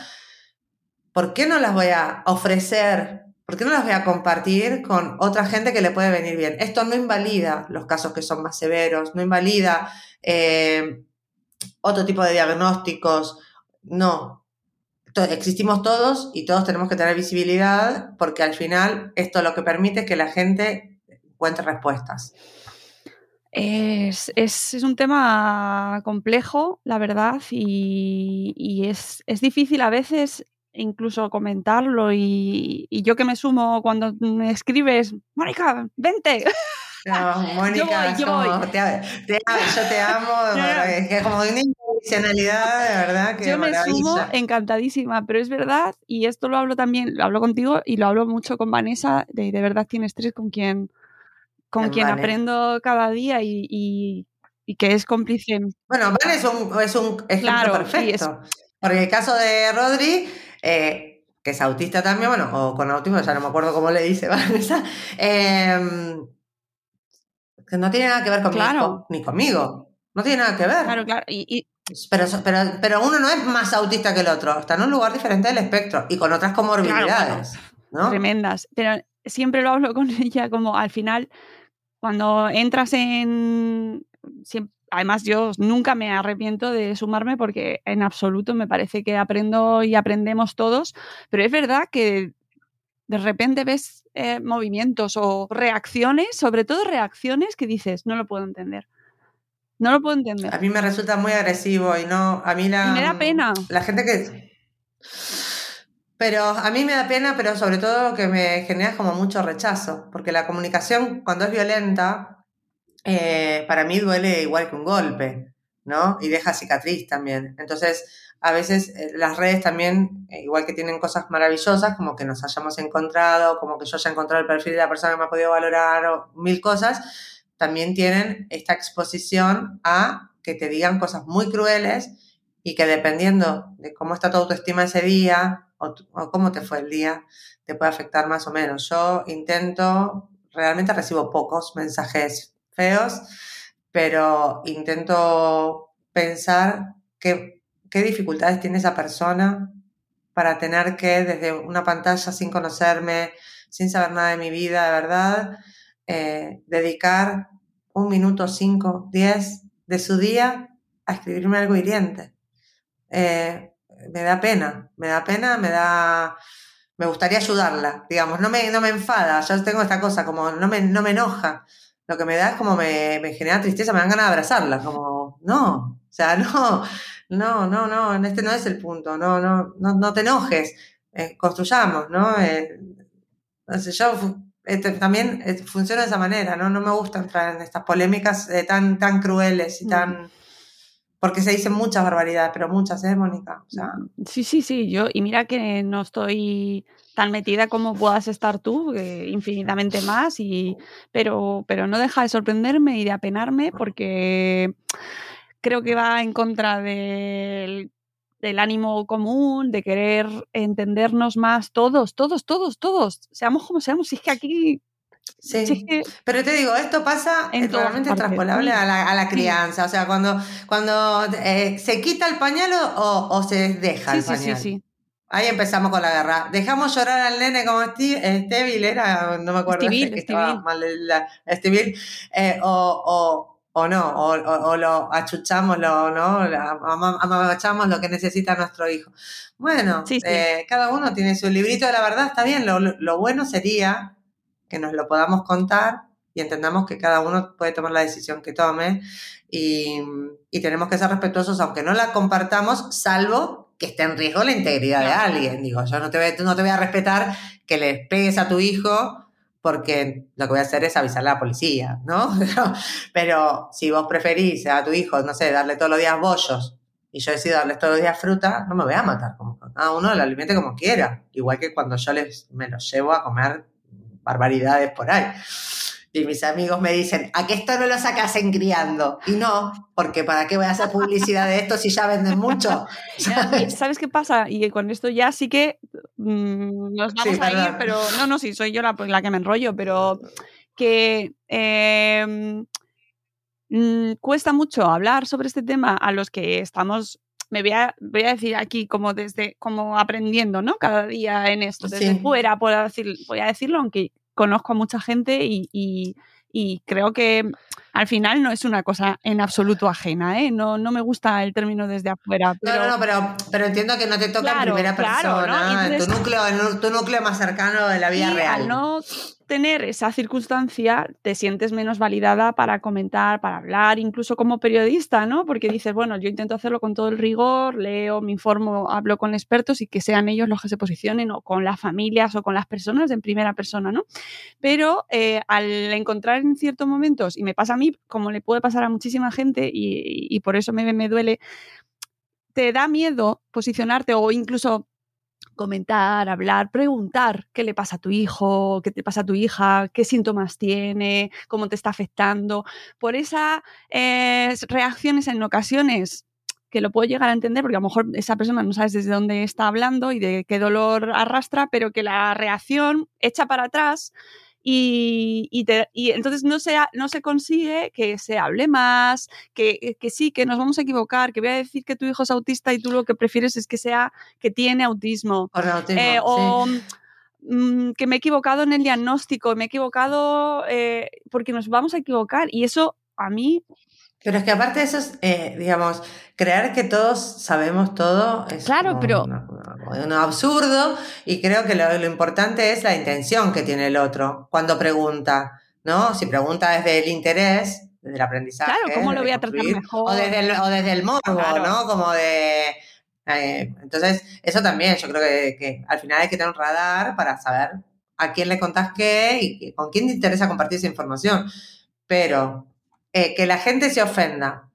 ¿Por qué no las voy a ofrecer? ¿Por qué no las voy a compartir con otra gente que le puede venir bien? Esto no invalida los casos que son más severos, no invalida eh, otro tipo de diagnósticos, no. Existimos todos y todos tenemos que tener visibilidad porque al final esto lo que permite es que la gente encuentre respuestas. Es, es, es, un tema complejo, la verdad, y, y es, es, difícil a veces incluso comentarlo. Y, y, yo que me sumo cuando me escribes, Mónica, vente. No, Mónica, yo voy, yo voy. Te, te, yo te amo, es que como una intencionalidad, de verdad. Que yo me sumo encantadísima, pero es verdad, y esto lo hablo también, lo hablo contigo y lo hablo mucho con Vanessa, de, de verdad tienes tres con quien con quien vale. aprendo cada día y, y, y, que es cómplice. Bueno, Vale es un, es un ejemplo claro, perfecto. Es... Porque el caso de Rodri, eh, que es autista también, bueno, o con autismo, ya no me acuerdo cómo le dice Vanessa, eh, que no tiene nada que ver con claro. ni conmigo. No tiene nada que ver. Claro, claro. Y, pero, pero, pero uno no es más autista que el otro, está en un lugar diferente del espectro y con otras comorbilidades. Claro, ¿no? Tremendas. Pero siempre lo hablo con ella como al final cuando entras en... Además, yo nunca me arrepiento de sumarme porque en absoluto me parece que aprendo y aprendemos todos, pero es verdad que de repente ves eh, movimientos o reacciones, sobre todo reacciones que dices, no lo puedo entender. No lo puedo entender. A mí me resulta muy agresivo y no, a mí la... Y me da pena. La gente que... Pero a mí me da pena, pero sobre todo que me genera como mucho rechazo, porque la comunicación cuando es violenta, eh, para mí duele igual que un golpe, ¿no? Y deja cicatriz también. Entonces, a veces eh, las redes también, eh, igual que tienen cosas maravillosas, como que nos hayamos encontrado, como que yo haya encontrado el perfil de la persona que me ha podido valorar, o mil cosas, también tienen esta exposición a que te digan cosas muy crueles y que dependiendo de cómo está tu autoestima ese día, o, o, cómo te fue el día, te puede afectar más o menos. Yo intento, realmente recibo pocos mensajes feos, pero intento pensar qué, qué dificultades tiene esa persona para tener que desde una pantalla sin conocerme, sin saber nada de mi vida, de verdad, eh, dedicar un minuto, cinco, diez de su día a escribirme algo hiriente. Eh, me da pena, me da pena, me da, me gustaría ayudarla, digamos, no me, no me enfada, yo tengo esta cosa, como no me, no me enoja, lo que me da es como me, me genera tristeza, me dan ganas de abrazarla, como, no, o sea, no, no, no, no, este no es el punto, no, no, no, no te enojes, eh, construyamos, ¿no? Eh, yo este, también eh, funciona de esa manera, ¿no? No me gusta entrar en estas polémicas tan, tan crueles y mm. tan porque se dicen muchas barbaridades, pero muchas, ¿eh, Mónica? O sea... Sí, sí, sí, yo, y mira que no estoy tan metida como puedas estar tú, infinitamente más, y, pero, pero no deja de sorprenderme y de apenarme porque creo que va en contra del, del ánimo común, de querer entendernos más todos, todos, todos, todos, seamos como seamos, si es que aquí Sí, pero te digo, esto pasa en totalmente transpolable a la, a la, crianza. O sea, cuando, cuando eh, se quita el pañal o, o se deja el pañal. Sí, sí, Ahí empezamos con la guerra. Dejamos llorar al nene como Steve, era, no me acuerdo, Stevie, que estaba mal la, eh, o, o, o, no, o, o, lo achuchamos, lo, ¿no? amamachamos lo que necesita nuestro hijo. Bueno, eh, cada uno tiene su librito de la verdad, está bien. Lo, lo bueno sería que nos lo podamos contar y entendamos que cada uno puede tomar la decisión que tome y, tenemos que ser respetuosos aunque no la compartamos, salvo que esté en riesgo la integridad de alguien. Digo, yo no te, voy, no te voy a respetar que le pegues a tu hijo porque lo que voy a hacer es avisarle a la policía, ¿no? Pero si vos preferís a tu hijo, no sé, darle todos los días bollos y yo decido darle todos los días fruta, no me voy a matar. Como, cada uno lo alimente como quiera. Igual que cuando yo les, me los llevo a comer barbaridades por ahí. Y mis amigos me dicen, ¿a qué esto no lo sacas en criando? Y no, porque ¿para qué voy a hacer publicidad de esto si ya venden mucho? ¿Sabes qué pasa? Y con esto ya sí que mm, nos vamos a ir, pero no, no, sí, soy yo la, la que me enrollo, pero que em, mm, cuesta mucho hablar sobre este tema a los que estamos me voy a, voy a decir aquí como desde, como aprendiendo, ¿no? Cada día en esto, desde fuera, puedo decir, voy a decirlo, aunque conozco a mucha gente y, y, creo que al final no es una cosa en absoluto ajena, ¿eh? No, no me gusta el término desde afuera. Pero... No, no, pero, pero entiendo que no te toca en primera persona, en, tu núcleo, en tu núcleo más cercano de la vida real. no tener esa circunstancia, te sientes menos validada para comentar, para hablar, incluso como periodista, ¿no? Porque dices, bueno, yo intento hacerlo con todo el rigor, leo, me informo, hablo con expertos y que sean ellos los que se posicionen o con las familias o con las personas en primera persona, ¿no? Pero eh, al encontrar en ciertos momentos, y me pasa a mí, como le puede pasar a muchísima gente, y, por eso me, me duele, te da miedo posicionarte o incluso comentar, hablar, preguntar qué le pasa a tu hijo, qué te pasa a tu hija, qué síntomas tiene, cómo te está afectando. Por esas eh, reacciones en ocasiones que lo puedo llegar a entender porque a lo mejor esa persona no sabes desde dónde está hablando y de qué dolor arrastra, pero que la reacción echa para atrás y, y, entonces no se, no se consigue que se hable más, que, que, sí, que nos vamos a equivocar, que voy a decir que tu hijo es autista y tú lo que prefieres es que sea que tiene autismo. Eh, o mm, que me he equivocado en el diagnóstico, me he equivocado eh, porque nos vamos a equivocar y eso a mí pero es que aparte de eso, es, eh, digamos, creer que todos sabemos todo es claro, pero... un absurdo y creo que lo, importante es la intención que tiene el otro cuando pregunta, ¿no? Si pregunta desde el interés, desde el aprendizaje. Claro, ¿cómo lo voy a tratar mejor? O desde el, o desde el morbo, ¿no? Como de... Eh, entonces, eso también, yo creo que, que, al final hay que tener un radar para saber a quién le contás qué y con quién te interesa compartir esa información. Pero eh, que la gente se ofenda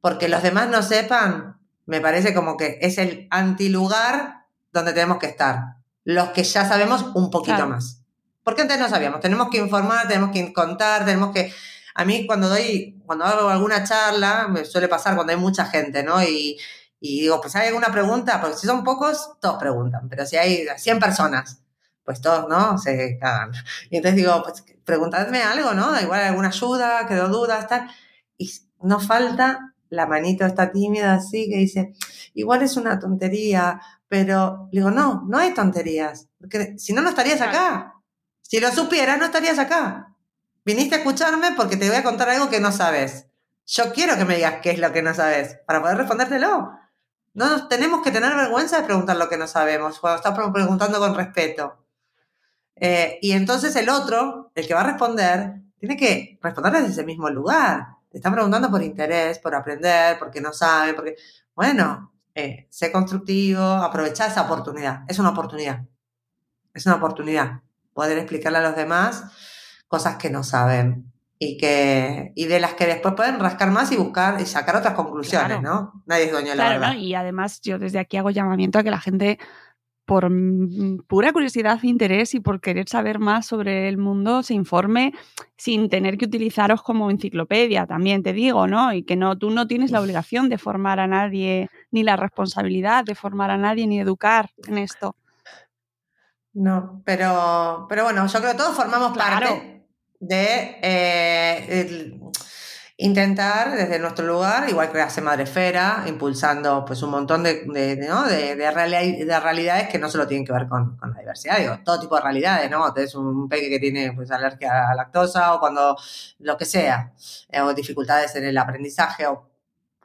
porque los demás no sepan, me parece como que es el antilugar donde tenemos que estar. Los que ya sabemos un poquito más. Porque antes no sabíamos. Tenemos que informar, tenemos que contar, tenemos que. A mí, cuando doy, cuando hago alguna charla, me suele pasar cuando hay mucha gente, ¿no? Y, y digo, pues hay alguna pregunta, porque si son pocos, todos preguntan, pero si hay 100 personas, pues todos, ¿no? Se cagan. Y entonces digo, pues preguntadme algo, ¿no? Da igual alguna ayuda, quedó dudas, tal. Y no falta la manito está tímida así que dice, igual es una tontería, pero digo, no, no hay tonterías, porque si no, no estarías acá. Si lo supieras, no estarías acá. Viniste a escucharme porque te voy a contar algo que no sabes. Yo quiero que me digas qué es lo que no sabes, para poder respondértelo. No nos tenemos que tener vergüenza de preguntar lo que no sabemos, cuando estamos preguntando con respeto. Eh, y entonces el otro, el que va a responder, tiene que responder desde ese mismo lugar. Te están preguntando por interés, por aprender, porque no sabe, porque... Bueno, eh, sé constructivo, aprovecha esa oportunidad. Es una oportunidad. Es una oportunidad. Poder explicarle a los demás cosas que no saben y que y de las que después pueden rascar más y buscar y sacar otras conclusiones, ¿no? Nadie es dueño de la verdad. Y además yo desde aquí hago llamamiento a que la gente por pura curiosidad, interés y por querer saber más sobre el mundo se informe sin tener que utilizaros como enciclopedia, también te digo, ¿no? Y que no tú no tienes la obligación de formar a nadie ni la responsabilidad de formar a nadie ni educar en esto. No, pero pero bueno, yo creo que todos formamos parte de eh, intentar desde nuestro lugar, igual que hace Madrefera, impulsando pues un montón de, de, ¿no? de, de, realidades que no solo tienen que ver con, con, la diversidad, digo, todo tipo de realidades, ¿no? Tienes un peque que tiene pues alergia a lactosa o cuando lo que sea, eh, o dificultades en el aprendizaje o,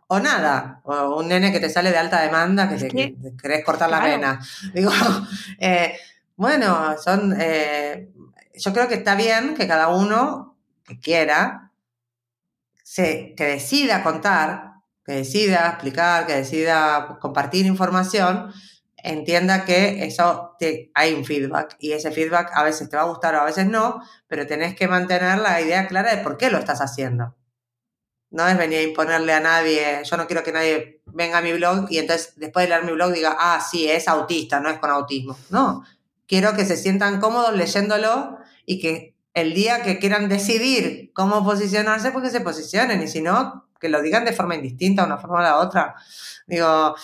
o nada, o un nene que te sale de alta demanda que, te, que querés cortar claro. la vena. Digo, eh, bueno, son, eh, yo creo que está bien que cada uno que quiera se, que decida contar, que decida explicar, que decida compartir información, entienda que eso hay un feedback y ese feedback a veces te va a gustar o a veces no, pero tenés que mantener la idea clara de por qué lo estás haciendo. No es venir a imponerle a nadie, yo no quiero que nadie venga a mi blog y entonces después de leer mi blog diga, ah, sí, es autista, no es con autismo. No, quiero que se sientan cómodos leyéndolo y que el día que quieran decidir cómo posicionarse, pues que se posicionen, y si no, que lo digan de forma indistinta, una forma o la otra. Digo,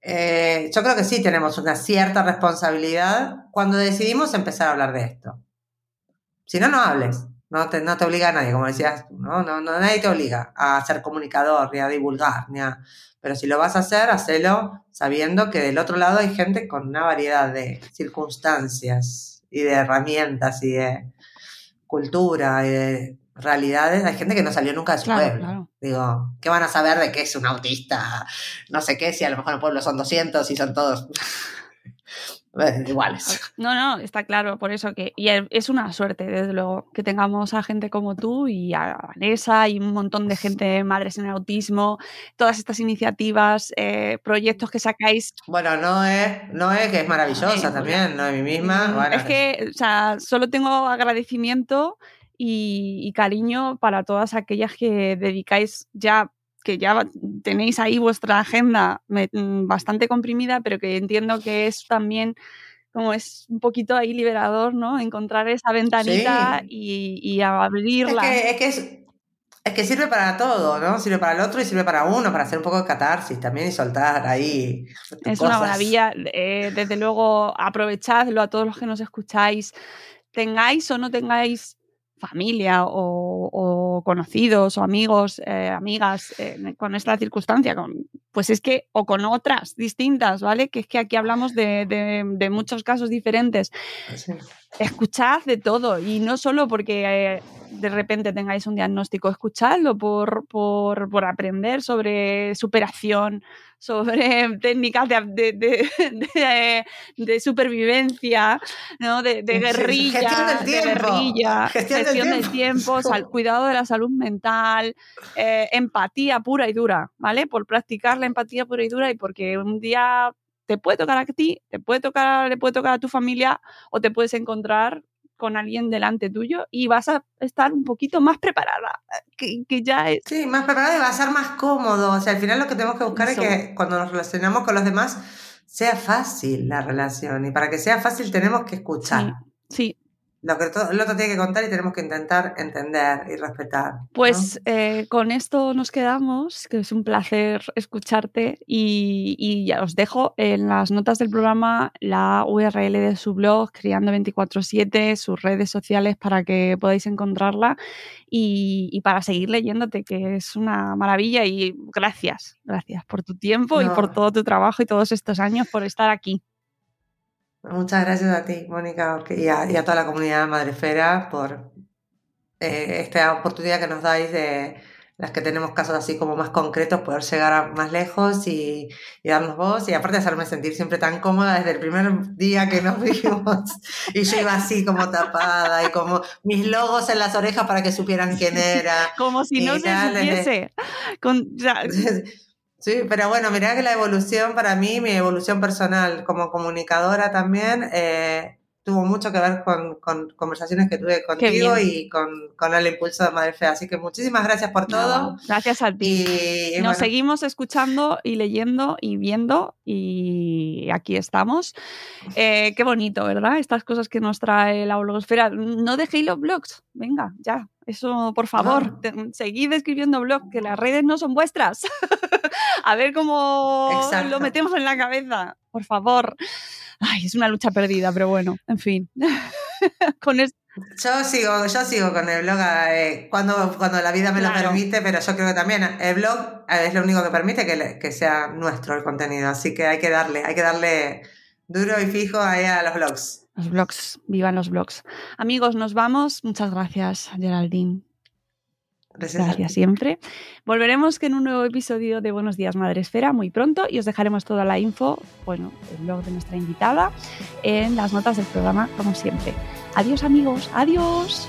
eh, yo creo que sí tenemos una cierta responsabilidad cuando decidimos empezar a hablar de esto. Si no, no hables. No te, no te obliga a nadie, como decías, ¿no? No, no, nadie te obliga a ser comunicador, ni a divulgar, ni a... Pero si lo vas a hacer, hacelo sabiendo que del otro lado hay gente con una variedad de circunstancias y de herramientas y de cultura y de realidades, hay gente que no salió nunca de su pueblo. Digo, ¿qué van a saber de qué es un autista? No sé qué, si a lo mejor en el pueblo son 200 y son todos iguales. No, no, está claro, por eso que y es una suerte, desde luego, que tengamos a gente como tú y a Vanessa y un montón de gente, madres en el autismo, todas estas iniciativas, eh, proyectos que sacáis. Bueno, no es, no es que es maravillosa también, no es mí misma. Bueno, es que, o sea, solo tengo agradecimiento y, y cariño para todas aquellas que dedicáis ya que ya tenéis ahí vuestra agenda mm, bastante comprimida, pero que entiendo que es también como es un poquito ahí liberador, ¿no? Encontrar esa ventanita y, y, abrirla. Es que, es, es, que, sirve para todo, ¿no? Sirve para el otro y sirve para uno, para hacer un poco de catarsis también y soltar ahí. Es una maravilla. Eh, desde luego, aprovechadlo a todos los que nos escucháis. Tengáis o no tengáis familia o, conocidos o amigos, eh, amigas con esta circunstancia, pues es que, o con otras distintas, ¿vale? Que es que aquí hablamos de, muchos casos diferentes. Escuchad de todo y no solo porque eh, de repente tengáis un diagnóstico, escuchadlo por, por, por aprender sobre superación, sobre técnicas de, de, de, supervivencia, ¿no? de, guerrilla, gestión de guerrilla, gestión, del tiempo, cuidado de la salud mental, eh, empatía pura y dura, ¿vale? Por practicar la empatía pura y dura y porque un día te puede tocar a ti, te puede tocar, le puede tocar a tu familia o te puedes encontrar con alguien delante tuyo y vas a estar un poquito más preparada, que, que ya es... Sí, más preparada y va a ser más cómodo. O sea, al final lo que tenemos que buscar es que cuando nos relacionamos con los demás sea fácil la relación y para que sea fácil tenemos que escuchar. Sí, sí lo que el otro tiene que contar y tenemos que intentar entender y respetar. Pues eh, con esto nos quedamos, que es un placer escucharte y, y, ya os dejo en las notas del programa la URL de su blog, Criando 24/7, sus redes sociales para que podáis encontrarla y, y, para seguir leyéndote, que es una maravilla y gracias, gracias por tu tiempo no. y por todo tu trabajo y todos estos años por estar aquí. Muchas gracias a ti, Mónica, y a, y a, toda la comunidad Madrefera por eh, esta oportunidad que nos dais de, las que tenemos casos así como más concretos, poder llegar a más lejos y, y darnos voz y aparte hacerme sentir siempre tan cómoda desde el primer día que nos vimos. y yo iba así como tapada y como mis logos en las orejas para que supieran quién era. Como si no se supiese. Con, Sí, pero bueno, mirá que la evolución para mí, mi evolución personal como comunicadora también, eh, tuvo mucho que ver con, conversaciones que tuve contigo y con, el impulso de Madre Fea. Así que muchísimas gracias por todo. gracias a ti. Y, Nos seguimos escuchando y leyendo y viendo y aquí estamos. Eh, qué bonito, ¿verdad? Estas cosas que nos trae la blogosfera. No dejéis los blogs. Venga, ya. Eso, por favor, seguid escribiendo blogs, que las redes no son vuestras. a ver cómo lo metemos en la cabeza. Por favor. Ay, es una lucha perdida, pero bueno, en fin. con Yo sigo, yo sigo con el blog eh, cuando, cuando la vida me lo permite, pero yo creo que también el blog eh, es lo único que permite que, que, sea nuestro el contenido. Así que hay que darle, hay que darle duro y fijo ahí a los blogs. Los blogs, vivan los blogs. Amigos, nos vamos. Muchas gracias, Geraldine. Gracias, siempre. Volveremos en un nuevo episodio de Buenos Días Madre Esfera muy pronto y os dejaremos toda la info, bueno, el blog de nuestra invitada, en las notas del programa, como siempre. Adiós amigos, adiós.